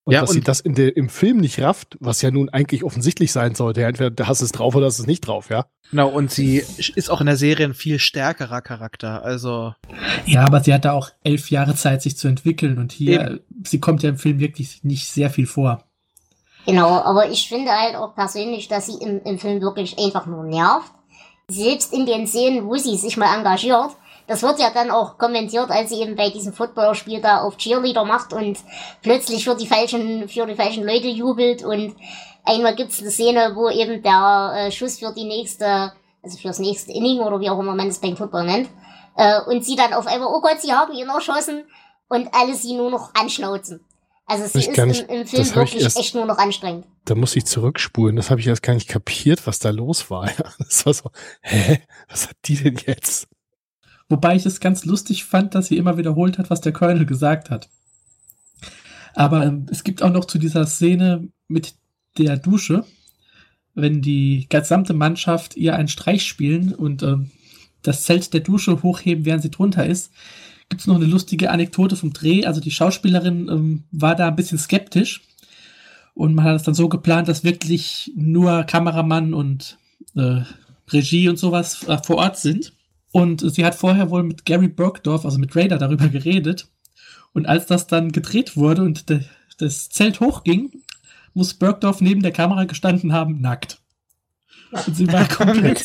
Und Ja, dass sie und- das in der, im Film nicht rafft, was ja nun eigentlich offensichtlich sein sollte. Entweder da hast du es drauf oder hast es nicht drauf, ja. Genau, und sie ist auch in der Serie ein viel stärkerer Charakter. Also, Ja, aber sie hatte auch elf Jahre Zeit, sich zu entwickeln und hier, sie kommt ja im Film wirklich nicht sehr viel vor. Genau, aber ich finde halt auch persönlich, dass sie im, im Film wirklich einfach nur nervt. Selbst in den Szenen, wo sie sich mal engagiert, das wird ja dann auch kommentiert, als sie eben bei diesem Footballerspiel da auf Cheerleader macht und plötzlich für die falschen, für die falschen Leute jubelt und einmal gibt's eine Szene, wo eben der äh, Schuss für die nächste, also fürs nächste Inning oder wie auch immer man es beim Football nennt, äh, und sie dann auf einmal, oh Gott, sie haben ihn erschossen und alle sie nur noch anschnauzen. Also sie Ich ist im, im das Film hab ich wirklich erst- echt nur noch anstrengend. Da muss ich zurückspulen. Das habe ich erst gar nicht kapiert, was da los war. <laughs> Das war so, hä? Was hat die denn jetzt? Wobei ich es ganz lustig fand, dass sie immer wiederholt hat, was der Colonel gesagt hat. Aber ähm, es gibt auch noch zu dieser Szene mit der Dusche, wenn die gesamte Mannschaft ihr einen Streich spielen und ähm, das Zelt der Dusche hochheben, während sie drunter ist, gibt es noch eine lustige Anekdote vom Dreh. Also die Schauspielerin ähm, war da ein bisschen skeptisch und man hat es dann so geplant, dass wirklich nur Kameramann und äh, Regie und sowas äh, vor Ort sind. Und sie hat vorher wohl mit Gary Burgdorf, also mit Raider, darüber geredet. Und als das dann gedreht wurde und de, das Zelt hochging, muss Burgdorf neben der Kamera gestanden haben, nackt. Und sie war <laughs> komplett,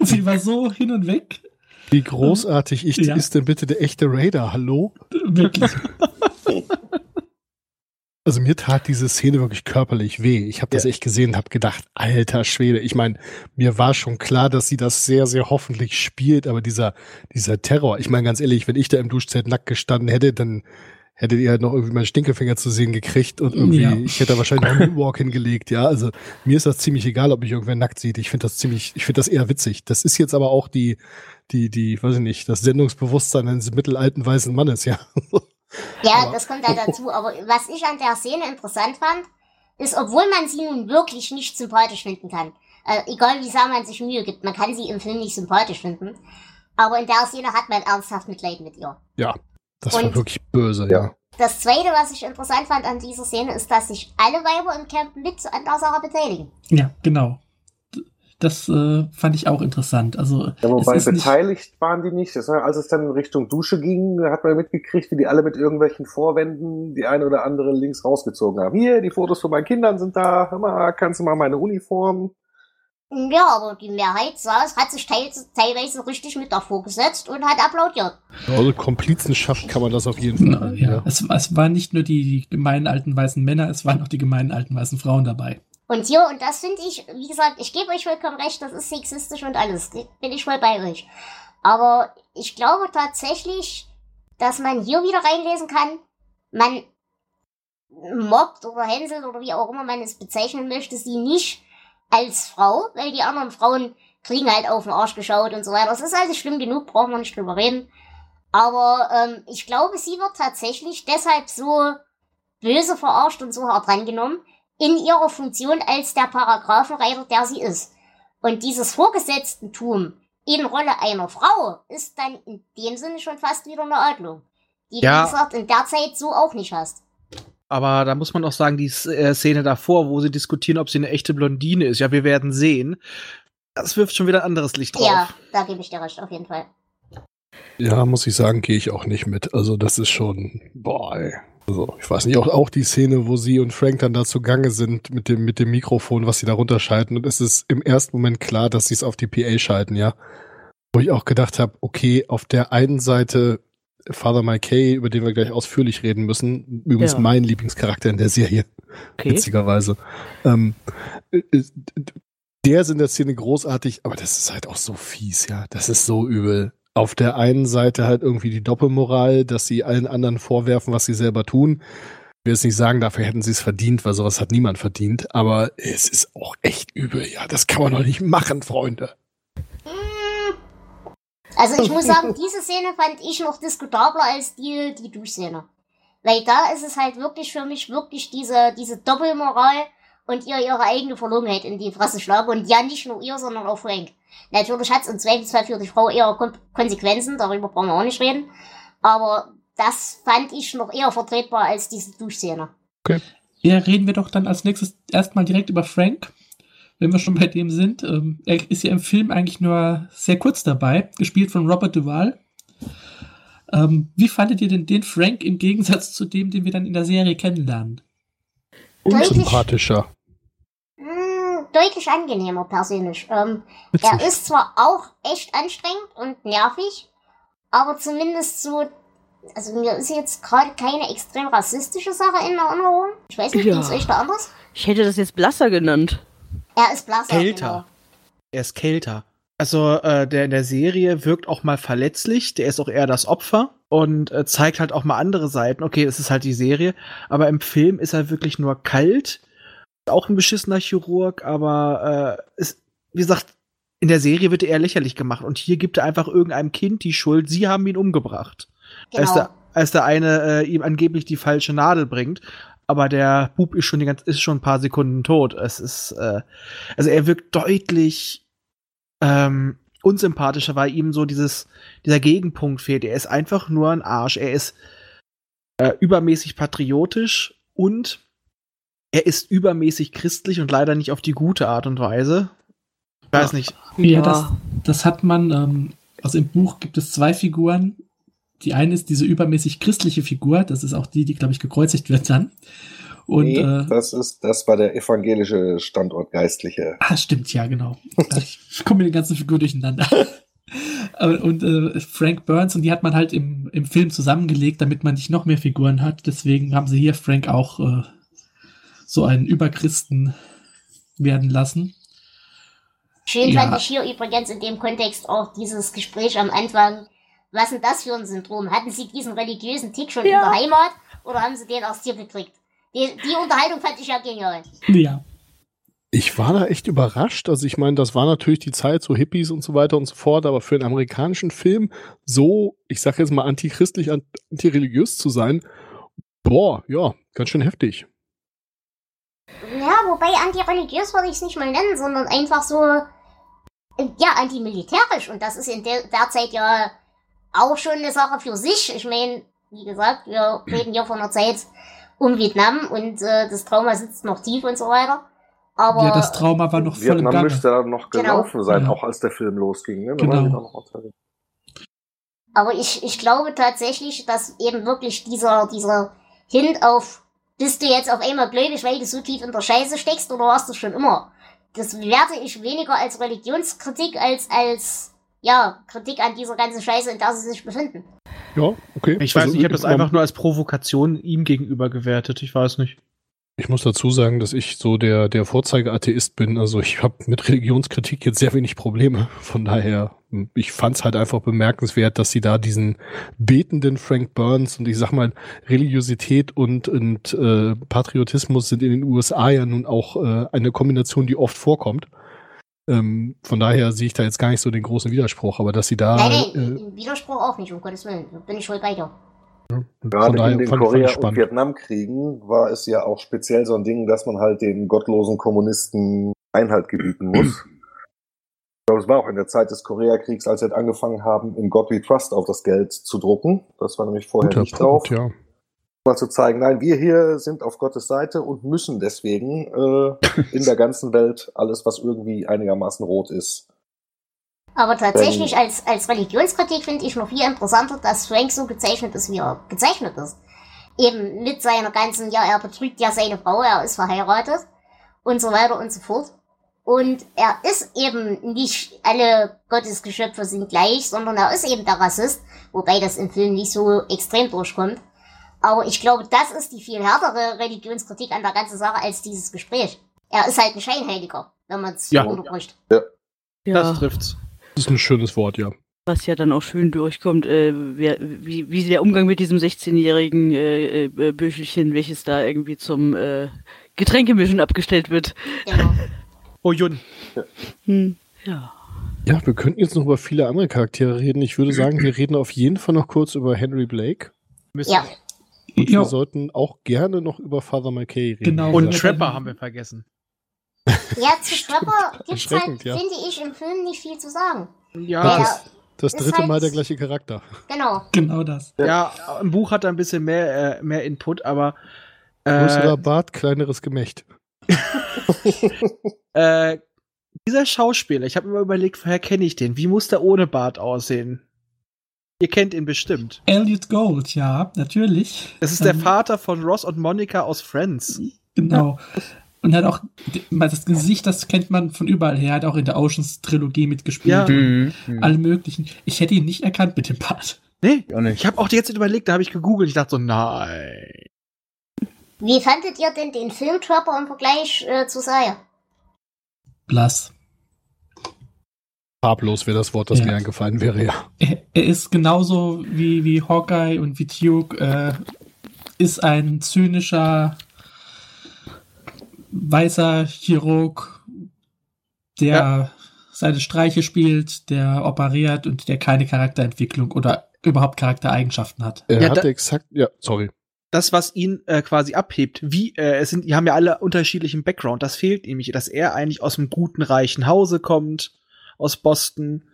sie war so hin und weg. Wie großartig ich, Ja. ist denn bitte der echte Raider? Hallo? Wirklich. <laughs> Also mir tat diese Szene wirklich körperlich weh. Ich habe das Ja. echt gesehen und habe gedacht, alter Schwede. Ich meine, mir war schon klar, dass sie das sehr, sehr hoffentlich spielt, aber dieser, dieser Terror, ich meine ganz ehrlich, wenn ich da im Duschzelt nackt gestanden hätte, dann hättet ihr halt noch irgendwie meinen Stinkefinger zu sehen gekriegt und irgendwie, Ja. ich hätte da wahrscheinlich einen Moonwalk <laughs> hingelegt, ja. Also mir ist das ziemlich egal, ob mich irgendwer nackt sieht. Ich finde das ziemlich, ich finde das eher witzig. Das ist jetzt aber auch die, die, die, weiß ich nicht, das Sendungsbewusstsein eines mittelalten weißen Mannes, ja. Ja, Aber- das kommt da dazu. Aber was ich an der Szene interessant fand, ist, obwohl man sie nun wirklich nicht sympathisch finden kann, äh, egal wie sehr man sich Mühe gibt, man kann sie im Film nicht sympathisch finden, aber in der Szene hat man ernsthaft Mitleid mit ihr. Ja, das war Und- wirklich böse, Ja. Das Zweite, was ich interessant fand an dieser Szene, ist, dass sich alle Weiber im Camp mit an der Sache beteiligen. Ja, genau. Das äh, fand ich auch interessant. Also, Ja, wobei es ist nicht, beteiligt waren die nicht. Das war, als es dann in Richtung Dusche ging, da hat man mitgekriegt, wie die alle mit irgendwelchen Vorwänden die eine oder andere links rausgezogen haben. Hier, die Fotos von meinen Kindern sind da. Hör mal, kannst du mal meine Uniform? Ja, aber die Mehrheit saß, hat sich teils, teilweise richtig mit davor gesetzt und hat applaudiert. Also Komplizenschaft kann man das auf jeden Fall Na, ja, ja. Es, es waren nicht nur die, die gemeinen alten weißen Männer, es waren auch die gemeinen alten weißen Frauen dabei. Und hier, und das finde ich, wie gesagt, ich gebe euch vollkommen recht, das ist sexistisch und alles. Bin ich voll bei euch. Aber ich glaube tatsächlich, dass man hier wieder reinlesen kann, man mobbt oder hänselt oder wie auch immer man es bezeichnen möchte, sie nicht als Frau, weil die anderen Frauen kriegen halt auf den Arsch geschaut und so weiter. Das ist alles schlimm genug, brauchen wir nicht drüber reden. Aber ähm, ich glaube, sie wird tatsächlich deshalb so böse verarscht und so hart rangenommen, in ihrer Funktion als der Paragraphenreiter, der sie ist. Und dieses Vorgesetztentum in Rolle einer Frau ist dann in dem Sinne schon fast wieder eine Adlung. Die Ja. du, wie gesagt, in der Zeit so auch nicht hast. Aber da muss man auch sagen, die äh, Szene davor, wo sie diskutieren, ob sie eine echte Blondine ist. Ja, wir werden sehen. Das wirft schon wieder ein anderes Licht drauf. Ja, da gebe ich dir recht, auf jeden Fall. Ja, muss ich sagen, gehe ich auch nicht mit. Also das ist schon, boah, ey. Also, ich weiß nicht, auch, auch die Szene, wo sie und Frank dann da zugange sind mit dem, mit dem Mikrofon, was sie da runterschalten. Und es ist im ersten Moment klar, dass sie es auf die PA schalten, ja. Wo ich auch gedacht habe, okay, auf der einen Seite Father Mike über den wir gleich ausführlich reden müssen. Übrigens Ja. mein Lieblingscharakter in der Serie, Okay. witzigerweise. Ähm, äh, äh, der ist in der Szene großartig, aber das ist halt auch so fies, ja. Das ist so übel. Auf der einen Seite halt irgendwie die Doppelmoral, dass sie allen anderen vorwerfen, was sie selber tun. Ich will jetzt nicht sagen, dafür hätten sie es verdient, weil sowas hat niemand verdient. Aber es ist auch echt übel, ja. Das kann man doch nicht machen, Freunde. Also ich muss sagen, <laughs> diese Szene fand ich noch diskutabler als die, die Duschszene. Weil da ist es halt wirklich für mich wirklich diese, diese Doppelmoral und ihr ihre eigene Verlogenheit in die Fresse schlagen. Und ja, nicht nur ihr, sondern auch Frank. Natürlich hat es im Zweifelsfall für die Frau eher Kon Konsequenzen, darüber brauchen wir auch nicht reden. Aber das fand ich noch eher vertretbar als diese Duschszene. Ja, reden wir doch dann als nächstes erstmal direkt über Frank, wenn wir schon bei dem sind. Ähm, er ist ja im Film eigentlich nur sehr kurz dabei, gespielt von Robert Duvall. Ähm, wie fandet ihr denn den Frank im Gegensatz zu dem, den wir dann in der Serie kennenlernen? Unsympathischer. Mh, deutlich angenehmer persönlich. Ähm, er ist zwar auch echt anstrengend und nervig, aber zumindest so, also mir ist jetzt gerade keine extrem rassistische Sache in Erinnerung. Ich weiß nicht, Ja. wie es euch da anders? Ich hätte das jetzt blasser genannt. Er ist blasser. Kälter. Genau. Er ist kälter. Also äh, der in der Serie wirkt auch mal verletzlich, der ist auch eher das Opfer und äh, zeigt halt auch mal andere Seiten. Okay, es ist halt die Serie, aber im Film ist er wirklich nur kalt, auch ein beschissener Chirurg, aber äh, ist, wie gesagt, in der Serie wird er eher lächerlich gemacht und hier gibt er einfach irgendeinem Kind die Schuld, sie haben ihn umgebracht. Als, Genau. der, als der eine äh, ihm angeblich die falsche Nadel bringt. Aber der Bub ist schon, die ganze, ist schon ein paar Sekunden tot. Es ist, äh, also er wirkt deutlich ähm, unsympathischer, weil ihm so dieses, dieser Gegenpunkt fehlt. Er ist einfach nur ein Arsch. Er ist äh, übermäßig patriotisch und er ist übermäßig christlich und leider nicht auf die gute Art und Weise. Ich weiß nicht. Ja, das, das hat man, ähm, also im Buch gibt es zwei Figuren. Die eine ist diese übermäßig christliche Figur, das ist auch die, die, glaube ich, gekreuzigt wird dann. Und nee, äh, das, ist, das war der evangelische Standortgeistliche. Ah, stimmt, ja, genau. <laughs> ich komme mit den ganzen Figuren durcheinander. Und äh, Frank Burns, und die hat man halt im, im Film zusammengelegt, damit man nicht noch mehr Figuren hat. Deswegen haben sie hier Frank auch äh, so einen Überchristen werden lassen. Schön Ja. fand ich hier übrigens in dem Kontext auch dieses Gespräch am Anfang. Was denn das für ein Syndrom? Hatten Sie diesen religiösen Tick schon Ja. in der Heimat oder haben Sie den erst hier gekriegt? Die, die Unterhaltung fand ich ja genial. Ja. Ich war da echt überrascht. Also ich meine, das war natürlich die Zeit, so Hippies und so weiter und so fort, aber für einen amerikanischen Film so, ich sag jetzt mal, antichristlich, an- antireligiös zu sein, boah, ja, ganz schön heftig. Ja, wobei antireligiös würde ich es nicht mal nennen, sondern einfach so, äh, ja, antimilitärisch. Und das ist in der, der Zeit ja auch schon eine Sache für sich. Ich meine, wie gesagt, wir reden hier von einer Zeit um Vietnam und äh, das Trauma sitzt noch tief und so weiter. Aber ja, das Trauma war noch voll im Vietnam Gange. müsste da noch Genau. gelaufen sein, Ja. auch als der Film losging. Ne? Genau. Aber ich, ich glaube tatsächlich, dass eben wirklich dieser, dieser Hint auf, bist du jetzt auf einmal gläubig, weil du so tief in der Scheiße steckst oder warst du schon immer? Das werte ich weniger als Religionskritik als als, ja, Kritik an dieser ganzen Scheiße, in der sie sich befinden. Ja, okay. Ich weiß Also, nicht, ich habe das man- einfach nur als Provokation ihm gegenüber gewertet. Ich weiß nicht. Ich muss dazu sagen, dass ich so der, der Vorzeigeatheist bin. Also ich habe mit Religionskritik jetzt sehr wenig Probleme. Von daher, hm, ich fand es halt einfach bemerkenswert, dass sie da diesen betenden Frank Burns und ich sag mal, Religiosität und, und äh, Patriotismus sind in den USA ja nun auch äh, eine Kombination, die oft vorkommt. Ähm, von daher sehe ich da jetzt gar nicht so den großen Widerspruch, aber dass sie da nein, nein, äh, Widerspruch auch nicht, um Gottes Willen. Da bin ich voll bei dir. von Gerade daher in den Korea- und. Vietnamkriegen war es ja auch speziell so ein Ding, dass man halt den gottlosen Kommunisten Einhalt gebieten muss. Ich glaube, es war auch in der Zeit des Koreakriegs, als sie halt angefangen haben, in God We Trust auf das Geld zu drucken. Das war nämlich vorher Guter nicht drauf. Punkt, ja. Mal zu zeigen, nein, wir hier sind auf Gottes Seite und müssen deswegen äh, in der ganzen Welt alles, was irgendwie einigermaßen rot ist. Aber tatsächlich als, als Religionskritik finde ich noch viel interessanter, dass Frank so gezeichnet ist, wie er gezeichnet ist. Eben mit seiner ganzen, ja, er betrügt ja seine Frau, er ist verheiratet und so weiter und so fort. Und er ist eben nicht alle Gottesgeschöpfe sind gleich, sondern er ist eben der Rassist, wobei das im Film nicht so extrem durchkommt. Aber ich glaube, das ist die viel härtere Religionskritik an der ganzen Sache als dieses Gespräch. Er ist halt ein Scheinheiliger, wenn man es Ja. unterbricht. Ja, Das trifft's. Das ist ein schönes Wort, ja. was ja dann auch schön durchkommt, äh, wer, wie, wie der Umgang mit diesem 16-jährigen äh, äh, Büchelchen, welches da irgendwie zum äh, Getränkemischen abgestellt wird. Genau. Oh Jun. Hm, ja. Ja, wir könnten jetzt noch über viele andere Charaktere reden. Ich würde <clears throat> sagen, wir reden auf jeden Fall noch kurz über Henry Blake. Ja. Und Ja. wir sollten auch gerne noch über Father McKay reden. Genau. Und Ja. Trapper haben wir vergessen. Ja, zu Trapper gibt's halt, ja. finde ich, im Film nicht viel zu sagen. Ja, Der- Das, das ist dritte halt- Mal der gleiche Charakter. Genau. Genau das. ja, im Buch hat er ein bisschen mehr, äh, mehr Input, aber Größerer äh, Bart, kleineres Gemächt. <laughs> äh, dieser Schauspieler, ich habe mir überlegt, woher kenne ich den? Wie muss der ohne Bart aussehen? Ihr kennt ihn bestimmt. Elliot Gold, ja, natürlich. Das ist der Ähm, Vater von Ross und Monica aus Friends. Genau. Und hat auch das Gesicht, das kennt man von überall her, hat auch in der Oceans-Trilogie mitgespielt. Ja. Mhm. Alle möglichen. Ich hätte ihn nicht erkannt mit dem Part. Nee, Auch nicht. ich habe auch die ganze Zeit überlegt, da habe ich gegoogelt. Ich dachte so, nein. Wie fandet ihr denn den Filmtropper im Vergleich äh, zu Saya? Blass. Farblos wäre das Wort, das Ja. mir eingefallen wäre, ja. Er, ist genauso wie, wie Hawkeye und wie Duke, äh, ist ein zynischer, weißer Chirurg, der Ja. seine Streiche spielt, der operiert und der keine Charakterentwicklung oder überhaupt Charaktereigenschaften hat. Er Ja, hat exakt, ja, sorry. Das, was ihn äh, quasi abhebt, wie, äh, es sind, die haben ja alle unterschiedlichen Background. Das fehlt nämlich, dass er eigentlich aus einem guten, reichen Hause kommt, aus Boston.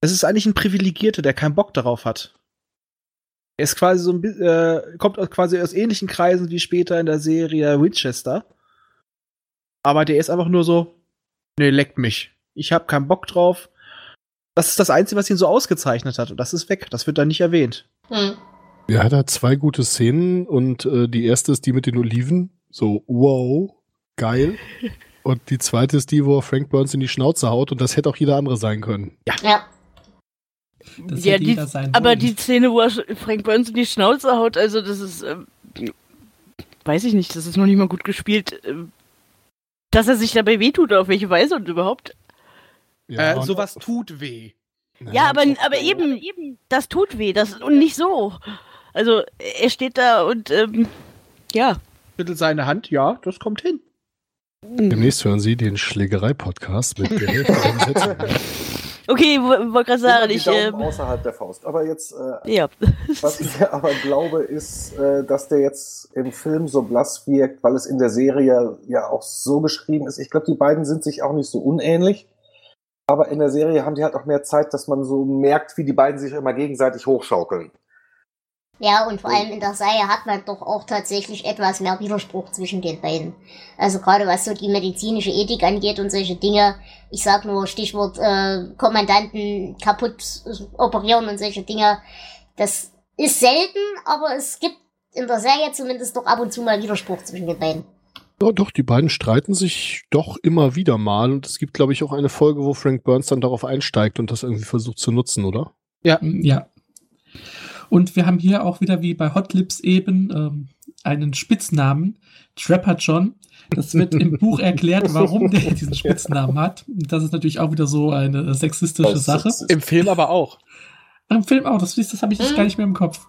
Es ist eigentlich ein Privilegierter, der keinen Bock darauf hat. Er ist quasi so ein äh, kommt aus, quasi aus ähnlichen Kreisen wie später in der Serie Winchester. Aber der ist einfach nur so, nee, leckt mich. Ich hab keinen Bock drauf. Das ist das Einzige, was ihn so ausgezeichnet hat. Und das ist weg. Das wird dann nicht erwähnt. Hm. Er hat da zwei gute Szenen und äh, die erste ist die mit den Oliven. So, wow, geil. <laughs> Und die zweite ist die, wo er Frank Burns in die Schnauze haut und das hätte auch jeder andere sein können. Ja. Das Ja, hätte die, jeder sein aber wollen. die Szene, wo er Frank Burns in die Schnauze haut, also das ist, ähm, weiß ich nicht, das ist noch nicht mal gut gespielt. ähm, Dass er sich dabei wehtut, auf welche Weise und überhaupt. äh, und- sowas tut weh. Ja, aber, aber eben, eben, das tut weh, das und nicht so. Also er steht da und ähm, ja. Schüttelt seine Hand, ja, das kommt hin. Demnächst hören Sie den Schlägerei-Podcast mit der Hälfte. <laughs> Okay, wo- wollte gerade sagen, ich, ähm, außerhalb der Faust. Aber jetzt, äh, ja. <laughs> was ich aber glaube, ist, äh, dass der jetzt im Film so blass wirkt, weil es in der Serie ja auch so geschrieben ist. Ich glaube, die beiden sind sich auch nicht so unähnlich. Aber in der Serie haben die halt auch mehr Zeit, dass man so merkt, wie die beiden sich immer gegenseitig hochschaukeln. Ja, und vor allem in der Serie hat man doch auch tatsächlich etwas mehr Widerspruch zwischen den beiden. Also gerade was so die medizinische Ethik angeht und solche Dinge. Ich sag nur Stichwort äh, Kommandanten kaputt operieren und solche Dinge. Das ist selten, aber es gibt in der Serie zumindest doch ab und zu mal Widerspruch zwischen den beiden. Ja, doch, die beiden streiten sich doch immer wieder mal und es gibt, glaube ich, auch eine Folge, wo Frank Burns dann darauf einsteigt und das irgendwie versucht zu nutzen, oder? Ja. Ja. Und wir haben hier auch wieder wie bei Hot Lips eben ähm, einen Spitznamen, Trapper John. Das wird im <laughs> Buch erklärt, warum der diesen Spitznamen hat. Das ist natürlich auch wieder so eine sexistische Das Sache. Im Film aber auch. Im Film auch, das, das habe ich jetzt Mhm. gar nicht mehr im Kopf.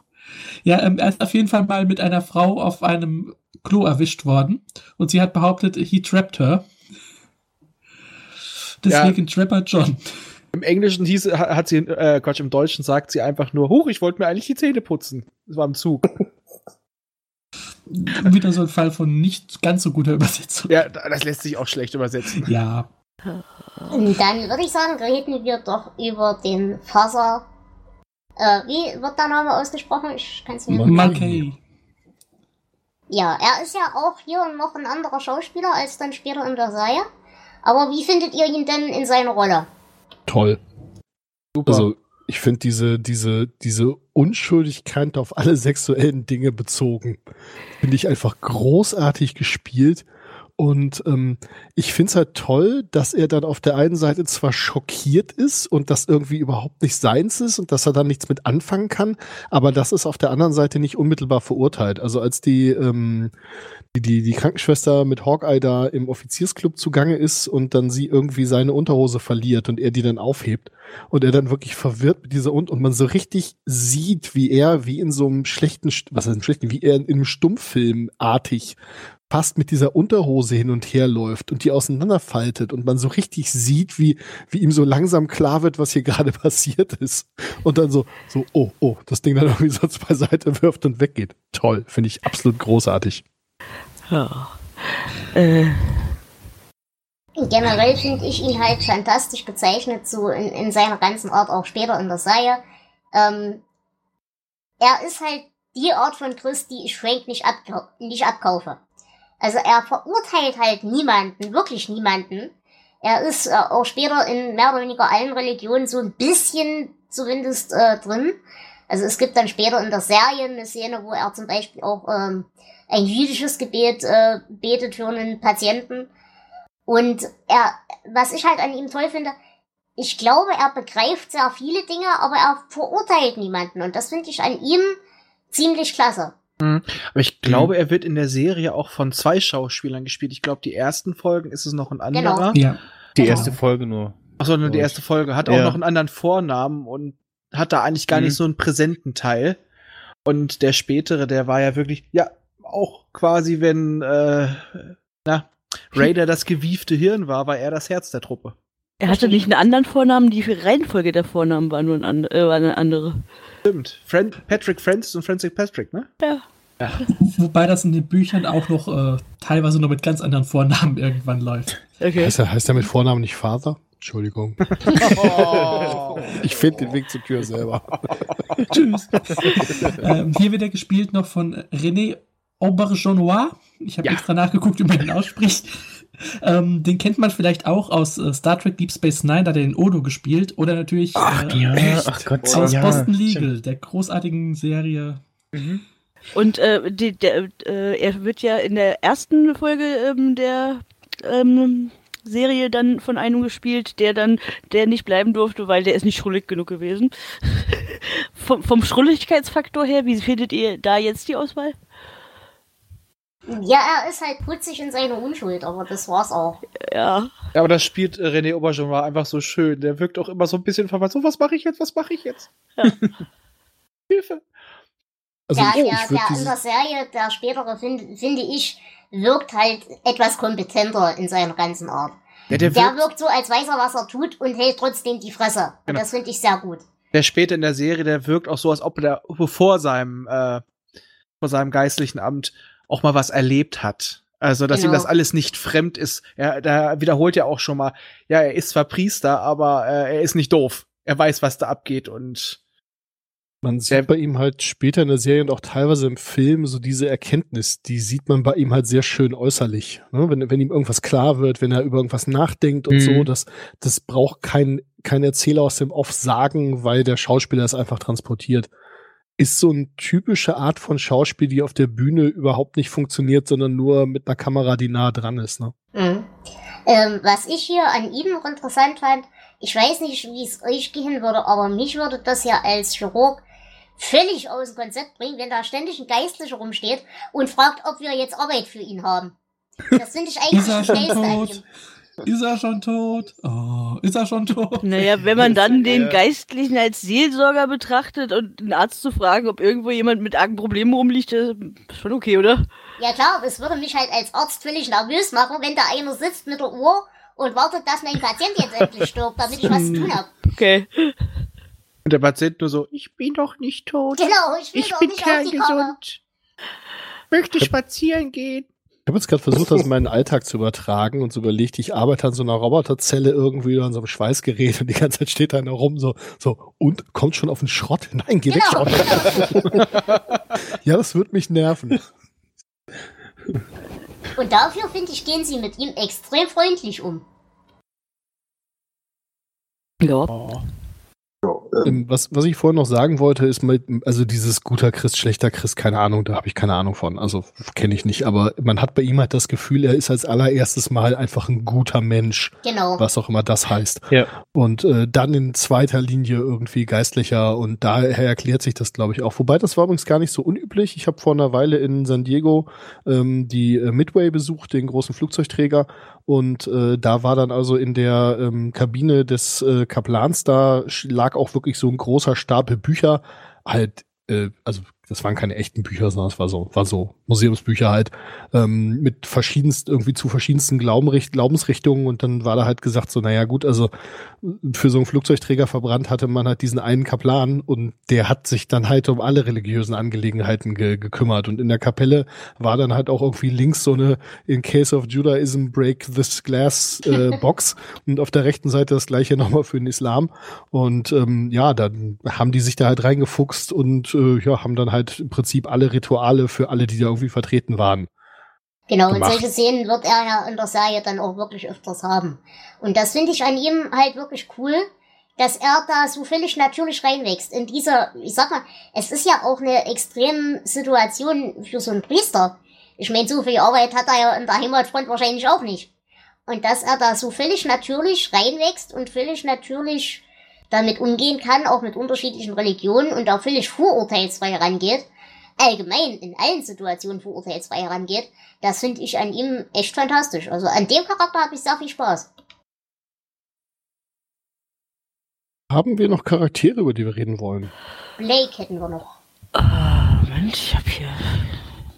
Ja, ähm, er ist auf jeden Fall mal mit einer Frau auf einem Klo erwischt worden und sie hat behauptet, he trapped her. Deswegen Trapper John. Im Englischen hieß, ha- hat sie, äh, Quatsch, im Deutschen sagt sie einfach nur, huch, ich wollte mir eigentlich die Zähne putzen. Das war im Zug. <laughs> Wieder so ein Fall von nicht ganz so guter Übersetzung. ja, das lässt sich auch schlecht übersetzen. Ja, Und dann würde ich sagen, reden wir doch über den Faser. Äh, wie wird der Name ausgesprochen? Ich kann es mir Man- Marquet. Ja, er ist ja auch hier noch ein anderer Schauspieler als dann später in der Serie. Aber wie findet ihr ihn denn in seiner Rolle? Toll. Super. Also, ich finde diese, diese, diese Unschuldigkeit auf alle sexuellen Dinge bezogen, finde ich einfach großartig gespielt. Und ähm, ich finde es halt toll, dass er dann auf der einen Seite zwar schockiert ist und das irgendwie überhaupt nicht seins ist und dass er dann nichts mit anfangen kann, aber das ist auf der anderen Seite nicht unmittelbar verurteilt. Also als die, ähm, die, die, die Krankenschwester mit Hawkeye da im Offiziersclub zugange ist und dann sie irgendwie seine Unterhose verliert und er die dann aufhebt und er dann wirklich verwirrt mit dieser und und man so richtig sieht, wie er wie in so einem schlechten, was heißt schlechten, wie er in einem Stummfilm artig fast mit dieser Unterhose hin und her läuft und die auseinanderfaltet und man so richtig sieht, wie, wie ihm so langsam klar wird, was hier gerade <laughs> passiert ist. Und dann so, so, oh, oh, das Ding dann irgendwie so beiseite wirft und weggeht. Toll, finde ich absolut großartig. Ja. Äh, Generell finde ich ihn halt fantastisch gezeichnet, so in, in seiner ganzen Art, auch später in der Serie. Ähm, er ist halt die Art von Chris, die ich Frank nicht, abkau nicht abkaufe. Also er verurteilt halt niemanden, wirklich niemanden. Er ist äh, auch später in mehr oder weniger allen Religionen so ein bisschen zumindest äh, drin. Also es gibt dann später in der Serie eine Szene, wo er zum Beispiel auch ähm, ein jüdisches Gebet äh, betet für einen Patienten. Und er, was ich halt an ihm toll finde, ich glaube, er begreift sehr viele Dinge, aber er verurteilt niemanden. Und das finde ich an ihm ziemlich klasse. Mhm. Aber ich glaube, mhm. er wird in der Serie auch von zwei Schauspielern gespielt. Ich glaube, die ersten Folgen ist es noch ein Genau. anderer. Ja. Die Genau. erste Folge nur. Achso, nur die erste Folge. Hat auch Ja. noch einen anderen Vornamen und hat da eigentlich gar Mhm. nicht so einen präsenten Teil. Und der spätere, der war ja wirklich, ja, auch quasi, wenn, äh, na, Raider das gewiefte Hirn war, war er das Herz der Truppe. Er hatte nicht einen anderen Vornamen, die Reihenfolge der Vornamen war nur ein and äh, war eine andere. Stimmt. Fran Patrick Francis und Francis Patrick, ne? Ja. Wobei das in den Büchern auch noch äh, teilweise noch mit ganz anderen Vornamen <laughs> irgendwann läuft. Okay. Heißt er, heißt er mit Vornamen nicht Vater? Entschuldigung. <laughs> ich finde den Weg zur Tür selber. <laughs> Tschüss. ähm, hier wird er gespielt noch von René Aubergenois. Ich habe Ja. extra nachgeguckt, wie man den ausspricht. Ähm, den kennt man vielleicht auch aus äh, Star Trek Deep Space Nine, da hat er den Odo gespielt. Oder natürlich äh, Ja, ach Gott. aus ja, Boston stimmt. Legal, der großartigen Serie. Und äh, die, der, äh, er wird ja in der ersten Folge ähm, der ähm, Serie dann von einem gespielt, der dann, der nicht bleiben durfte, weil der ist nicht schrullig genug gewesen. <laughs> vom, vom Schrulligkeitsfaktor her, wie findet ihr da jetzt die Auswahl? Ja, er ist halt putzig in seiner Unschuld, aber das war's auch. Ja. Ja, aber das spielt äh, René Aubergenois einfach so schön. Der wirkt auch immer so ein bisschen verwandt. So, was mache ich jetzt? Was mache ich jetzt? Ja. <laughs> Hilfe. Also der, ich, der, ich würde der in der Serie, der spätere, find, finde ich, wirkt halt etwas kompetenter in seiner ganzen Art. Ja, der, Der wirkt, wirkt so, als weiß er, was er tut und hält trotzdem die Fresse. Und Genau. das finde ich sehr gut. der später in der Serie, der wirkt auch so, als ob er vor seinem, äh, vor seinem geistlichen Amt auch mal was erlebt hat. Also, dass ihm Genau. das alles nicht fremd ist. Er, da wiederholt ja auch schon mal, ja, er ist zwar Priester, aber äh, er ist nicht doof. Er weiß, was da abgeht und man sieht bei ihm halt später in der Serie und auch teilweise im Film so diese Erkenntnis, die sieht man bei ihm halt sehr schön äußerlich. Ne? Wenn, wenn ihm irgendwas klar wird, wenn er über irgendwas nachdenkt und Mhm. so, das, das braucht kein, kein Erzähler aus dem Off sagen, weil der Schauspieler es einfach transportiert. Ist so eine typische Art von Schauspiel, die auf der Bühne überhaupt nicht funktioniert, sondern nur mit einer Kamera, die nah dran ist. Ne? Mhm. Ähm, was ich hier an ihm noch interessant fand, ich weiß nicht, wie es euch gehen würde, aber mich würde das ja als Chirurg völlig aus dem Konzept bringen, wenn da ständig ein Geistlicher rumsteht und fragt, ob wir jetzt Arbeit für ihn haben. Das finde ich eigentlich das Schnellste an ihm. Ist er schon tot? Oh, ist er schon tot? Naja, wenn man dann den. Geistlichen als Seelsorger betrachtet und den Arzt zu fragen, ob irgendwo jemand mit argen Problemen rumliegt, äh, ist schon okay, oder? Ja klar, es würde mich halt als Arzt völlig nervös machen, wenn da einer sitzt mit der Uhr und wartet, dass mein Patient jetzt endlich stirbt, damit ich was zu tun habe. Okay. Und der Patient nur so, ich bin doch nicht tot. Genau, ich will Ich doch bin kerngesund. Möchte spazieren gehen. Ich habe jetzt gerade versucht, das in meinen Alltag zu übertragen und so überlegt, ich arbeite an so einer Roboterzelle irgendwie an so einem Schweißgerät und die ganze Zeit steht da einer rum, so, so, und kommt schon auf den Schrott? Nein, geh Genau. weg, Schrott. <laughs> ja, das wird mich nerven. Und dafür, finde ich, gehen sie mit ihm extrem freundlich um. Ja. Ja, ähm, Ähm, was, was ich vorhin noch sagen wollte, ist mit, also dieses guter Christ, schlechter Christ, keine Ahnung, da habe ich keine Ahnung von. Also kenne ich nicht, aber man hat bei ihm halt das Gefühl, er ist als allererstes Mal einfach ein guter Mensch, Genau. was auch immer das heißt. Ja. Und äh, dann in zweiter Linie irgendwie geistlicher und daher erklärt sich das, glaube ich, auch. Wobei das war übrigens gar nicht so unüblich. Ich habe vor einer Weile in San Diego ähm, die äh, Midway besucht, den großen Flugzeugträger. Und äh, da war dann also in der ähm, Kabine des äh, Kaplans, da lag auch wirklich so ein großer Stapel Bücher, halt, äh, also das waren keine echten Bücher, sondern es war so, war so Museumsbücher halt, ähm, mit verschiedensten, irgendwie zu verschiedensten Glaubenricht Glaubensrichtungen. Und dann war da halt gesagt so, naja gut, also für so einen Flugzeugträger verbrannt hatte man halt diesen einen Kaplan und der hat sich dann halt um alle religiösen Angelegenheiten ge gekümmert. Und in der Kapelle war dann halt auch irgendwie links so eine in case of Judaism break this glass äh, <laughs> Box. Und auf der rechten Seite das gleiche nochmal für den Islam. Und ähm, ja, dann haben die sich da halt reingefuchst und äh, ja, haben dann halt im Prinzip alle Rituale für alle, die da irgendwie vertreten waren. Genau, und gemacht. solche Szenen wird er ja in der Serie dann auch wirklich öfters haben. Und das finde ich an ihm halt wirklich cool. dass er da so völlig natürlich reinwächst. In dieser, ich sag mal, es ist ja auch eine extreme Situation für so einen Priester. Ich meine, so viel Arbeit hat er ja in der Heimatfront wahrscheinlich auch nicht. Und dass er da so völlig natürlich reinwächst und völlig natürlich damit umgehen kann, auch mit unterschiedlichen Religionen und auch völlig vorurteilsfrei rangeht, allgemein in allen Situationen vorurteilsfrei herangeht, das finde ich an ihm echt fantastisch. Also an dem Charakter habe ich sehr viel Spaß. Haben wir noch Charaktere, über die wir reden wollen? Blake hätten wir noch. Ah, Moment, ich habe hier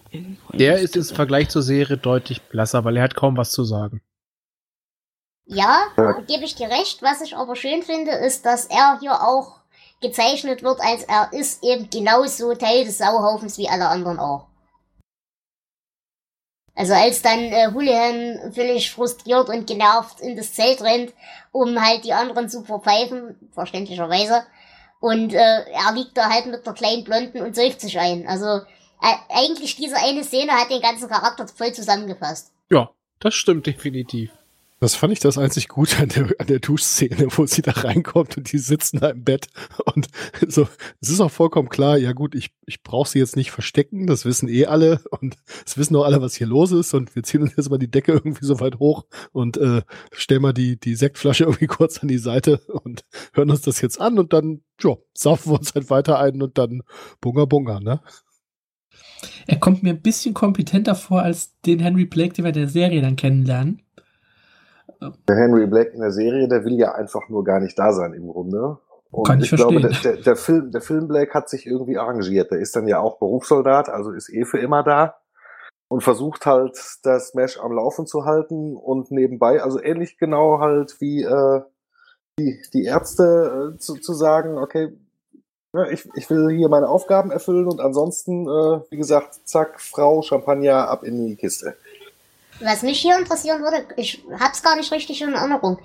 irgendwo. Der ist im. Vergleich zur Serie deutlich blasser, weil er hat kaum was zu sagen. Ja, Ja. gebe ich dir recht. Was ich aber schön finde, ist, dass er hier auch gezeichnet wird, als er ist eben genauso Teil des Sauhaufens wie alle anderen auch. Also als dann äh, Houlihan völlig frustriert und genervt in das Zelt rennt, um halt die anderen zu verpfeifen, verständlicherweise. Und äh, er liegt da halt mit der kleinen Blonden und säuft sich ein. Also äh, eigentlich diese eine Szene hat den ganzen Charakter voll zusammengefasst. Ja, das stimmt definitiv. Das fand ich das einzig Gute an der, an der Duschszene, wo sie da reinkommt und die sitzen da im Bett und so, es ist auch vollkommen klar, ja gut, ich, ich brauche sie jetzt nicht verstecken, das wissen eh alle und es wissen auch alle, was hier los ist und wir ziehen uns jetzt mal die Decke irgendwie so weit hoch und äh, stellen mal die, die Sektflasche <laughs> irgendwie kurz an die Seite und hören uns das jetzt an und dann, ja, saufen wir uns halt weiter ein und dann bunga bunga, ne? Er kommt mir ein bisschen kompetenter vor als den Henry Blake, den wir der Serie dann kennenlernen. Der Henry Black in der Serie, der will ja einfach nur gar nicht da sein im Grunde. Und Kann ich glaube, der, verstehen. der, der, Film, der Film Black hat sich irgendwie arrangiert. Der ist dann ja auch Berufssoldat, also ist eh für immer da und versucht halt das Mesh am Laufen zu halten und nebenbei, also ähnlich genau halt wie äh, die, die Ärzte äh, zu, zu sagen, okay, ich, ich will hier meine Aufgaben erfüllen und ansonsten, äh, wie gesagt, zack, Frau, Champagner, ab in die Kiste. Was mich hier interessieren würde, ich hab's gar nicht richtig in Erinnerung.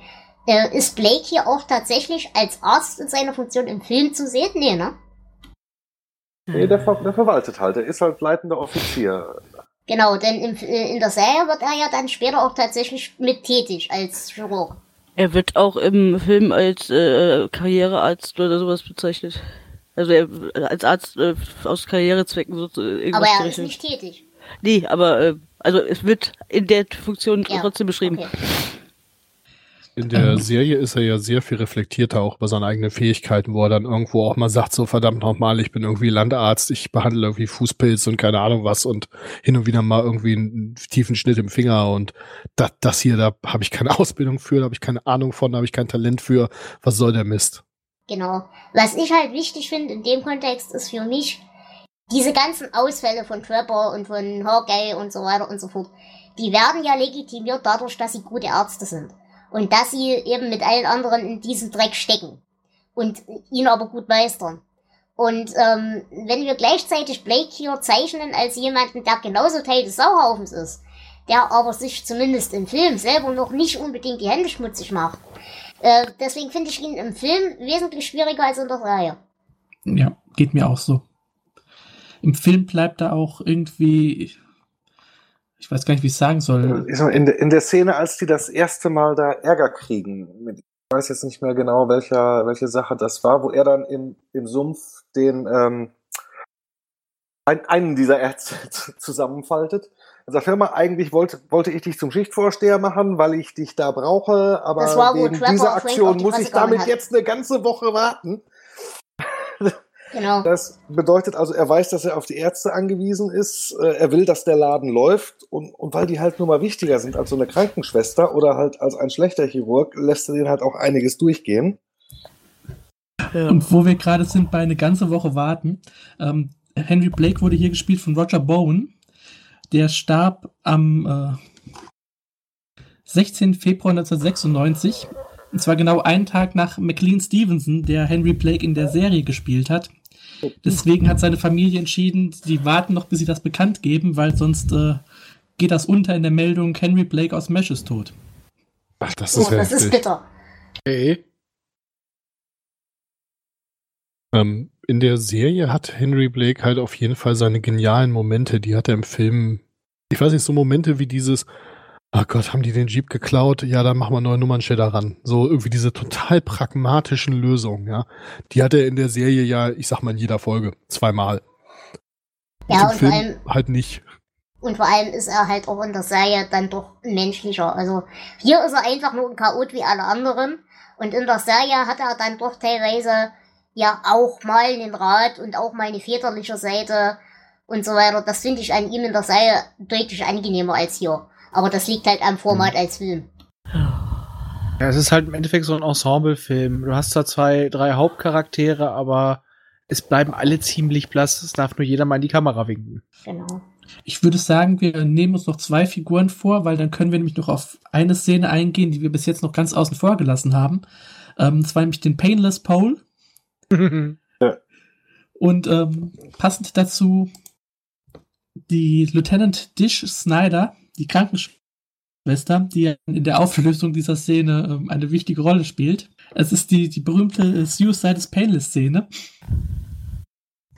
Äh, ist Blake hier auch tatsächlich als Arzt in seiner Funktion im Film zu sehen? Nee, ne? Nee, der, ver der verwaltet halt, der ist halt leitender Offizier. Genau, denn im, äh, in der Serie wird er ja dann später auch tatsächlich mit tätig als Chirurg. Er wird auch im Film als äh, Karrierearzt oder sowas bezeichnet. Also er als Arzt äh, aus Karrierezwecken so äh, Aber er ist nicht tätig. Nee, aber äh, also es wird in der Funktion Ja, trotzdem beschrieben. Okay. In der Ähm. Serie ist er ja sehr viel reflektierter auch über seine eigenen Fähigkeiten, wo er dann irgendwo auch mal sagt, so verdammt nochmal, ich bin irgendwie Landarzt, ich behandle irgendwie Fußpilz und keine Ahnung was und hin und wieder mal irgendwie einen tiefen Schnitt im Finger und das, das hier, da habe ich keine <laughs> Ausbildung für, da habe ich keine Ahnung von, da habe ich kein Talent für, was soll der Mist? Genau. Was ich halt wichtig finde in dem Kontext ist für mich, diese ganzen Ausfälle von Trapper und von Hawkeye und so weiter und so fort, die werden ja legitimiert dadurch, dass sie gute Ärzte sind. Und dass sie eben mit allen anderen in diesem Dreck stecken. Und ihn aber gut meistern. Und ähm, wenn wir gleichzeitig Blake hier zeichnen als jemanden, der genauso Teil des Sauhaufens ist, der aber sich zumindest im Film selber noch nicht unbedingt die Hände schmutzig macht, äh, deswegen finde ich ihn im Film wesentlich schwieriger als in der Serie. Ja, geht mir auch so. Im Film bleibt er auch irgendwie, ich weiß gar nicht, wie ich es sagen soll. In, der- in der Szene, als die das erste Mal da Ärger kriegen, ich weiß jetzt nicht mehr genau, welcher, welche Sache das war, wo er dann im, im Sumpf den ähm, ein, einen dieser Ärzte <laughs> zusammenfaltet. Er sagt, hör mal, eigentlich wollte, wollte ich dich zum Schichtvorsteher machen, weil ich dich da brauche, aber wegen dieser Aktion die muss ich damit hat. jetzt eine ganze Woche warten. <laughs> Genau. Das bedeutet also, er weiß, dass er auf die Ärzte angewiesen ist. Äh, Er will, dass der Laden läuft. Und, und weil die halt nur mal wichtiger sind als so eine Krankenschwester oder halt als ein schlechter Chirurg, lässt er den halt auch einiges durchgehen. Ja. Und wo wir gerade sind, bei eine ganze Woche warten. Ähm, Henry Blake wurde hier gespielt von Roger Bowen. Der starb am äh, 16. Februar 1996. Und zwar genau einen Tag nach McLean Stevenson, der Henry Blake in der Serie gespielt hat. Deswegen hat seine Familie entschieden, sie warten noch, bis sie das bekannt geben, weil sonst äh, geht das unter in der Meldung, Henry Blake aus Mesh ist tot. Ach, das Oh, ist ja das ist bitter. Okay. Ähm, in der Serie hat Henry Blake halt auf jeden Fall seine genialen Momente. Die hat er im Film, ich weiß nicht, so Momente wie dieses, ach Gott, haben die den Jeep geklaut? Ja, dann machen wir neue Nummernschilder ran. So irgendwie diese total pragmatischen Lösungen, ja. Die hat er in der Serie ja, ich sag mal in jeder Folge, zweimal. Ja, Im und vor allem, halt nicht. und vor allem ist er halt auch in der Serie dann doch menschlicher. Also hier ist er einfach nur ein Chaot wie alle anderen. Und in der Serie hat er dann doch teilweise ja auch mal einen Rat und auch mal eine väterliche Seite und so weiter. Das finde ich an ihm in der Serie deutlich angenehmer als hier. Aber das liegt halt am Format als Film. Ja, es ist halt im Endeffekt so ein Ensemble-Film. Du hast zwar zwei, drei Hauptcharaktere, aber es bleiben alle ziemlich blass. Es darf nur jeder mal in die Kamera winken. Genau. Ich würde sagen, wir nehmen uns noch zwei Figuren vor, weil dann können wir nämlich noch auf eine Szene eingehen, die wir bis jetzt noch ganz außen vor gelassen haben. Ähm, und zwar nämlich den Painless Pole. <laughs> Und ähm, passend dazu die Lieutenant Dish Snyder, die Krankenschwester, die in der Auflösung dieser Szene ähm, eine wichtige Rolle spielt. Es ist die, die berühmte äh, Suicide is Painless Szene.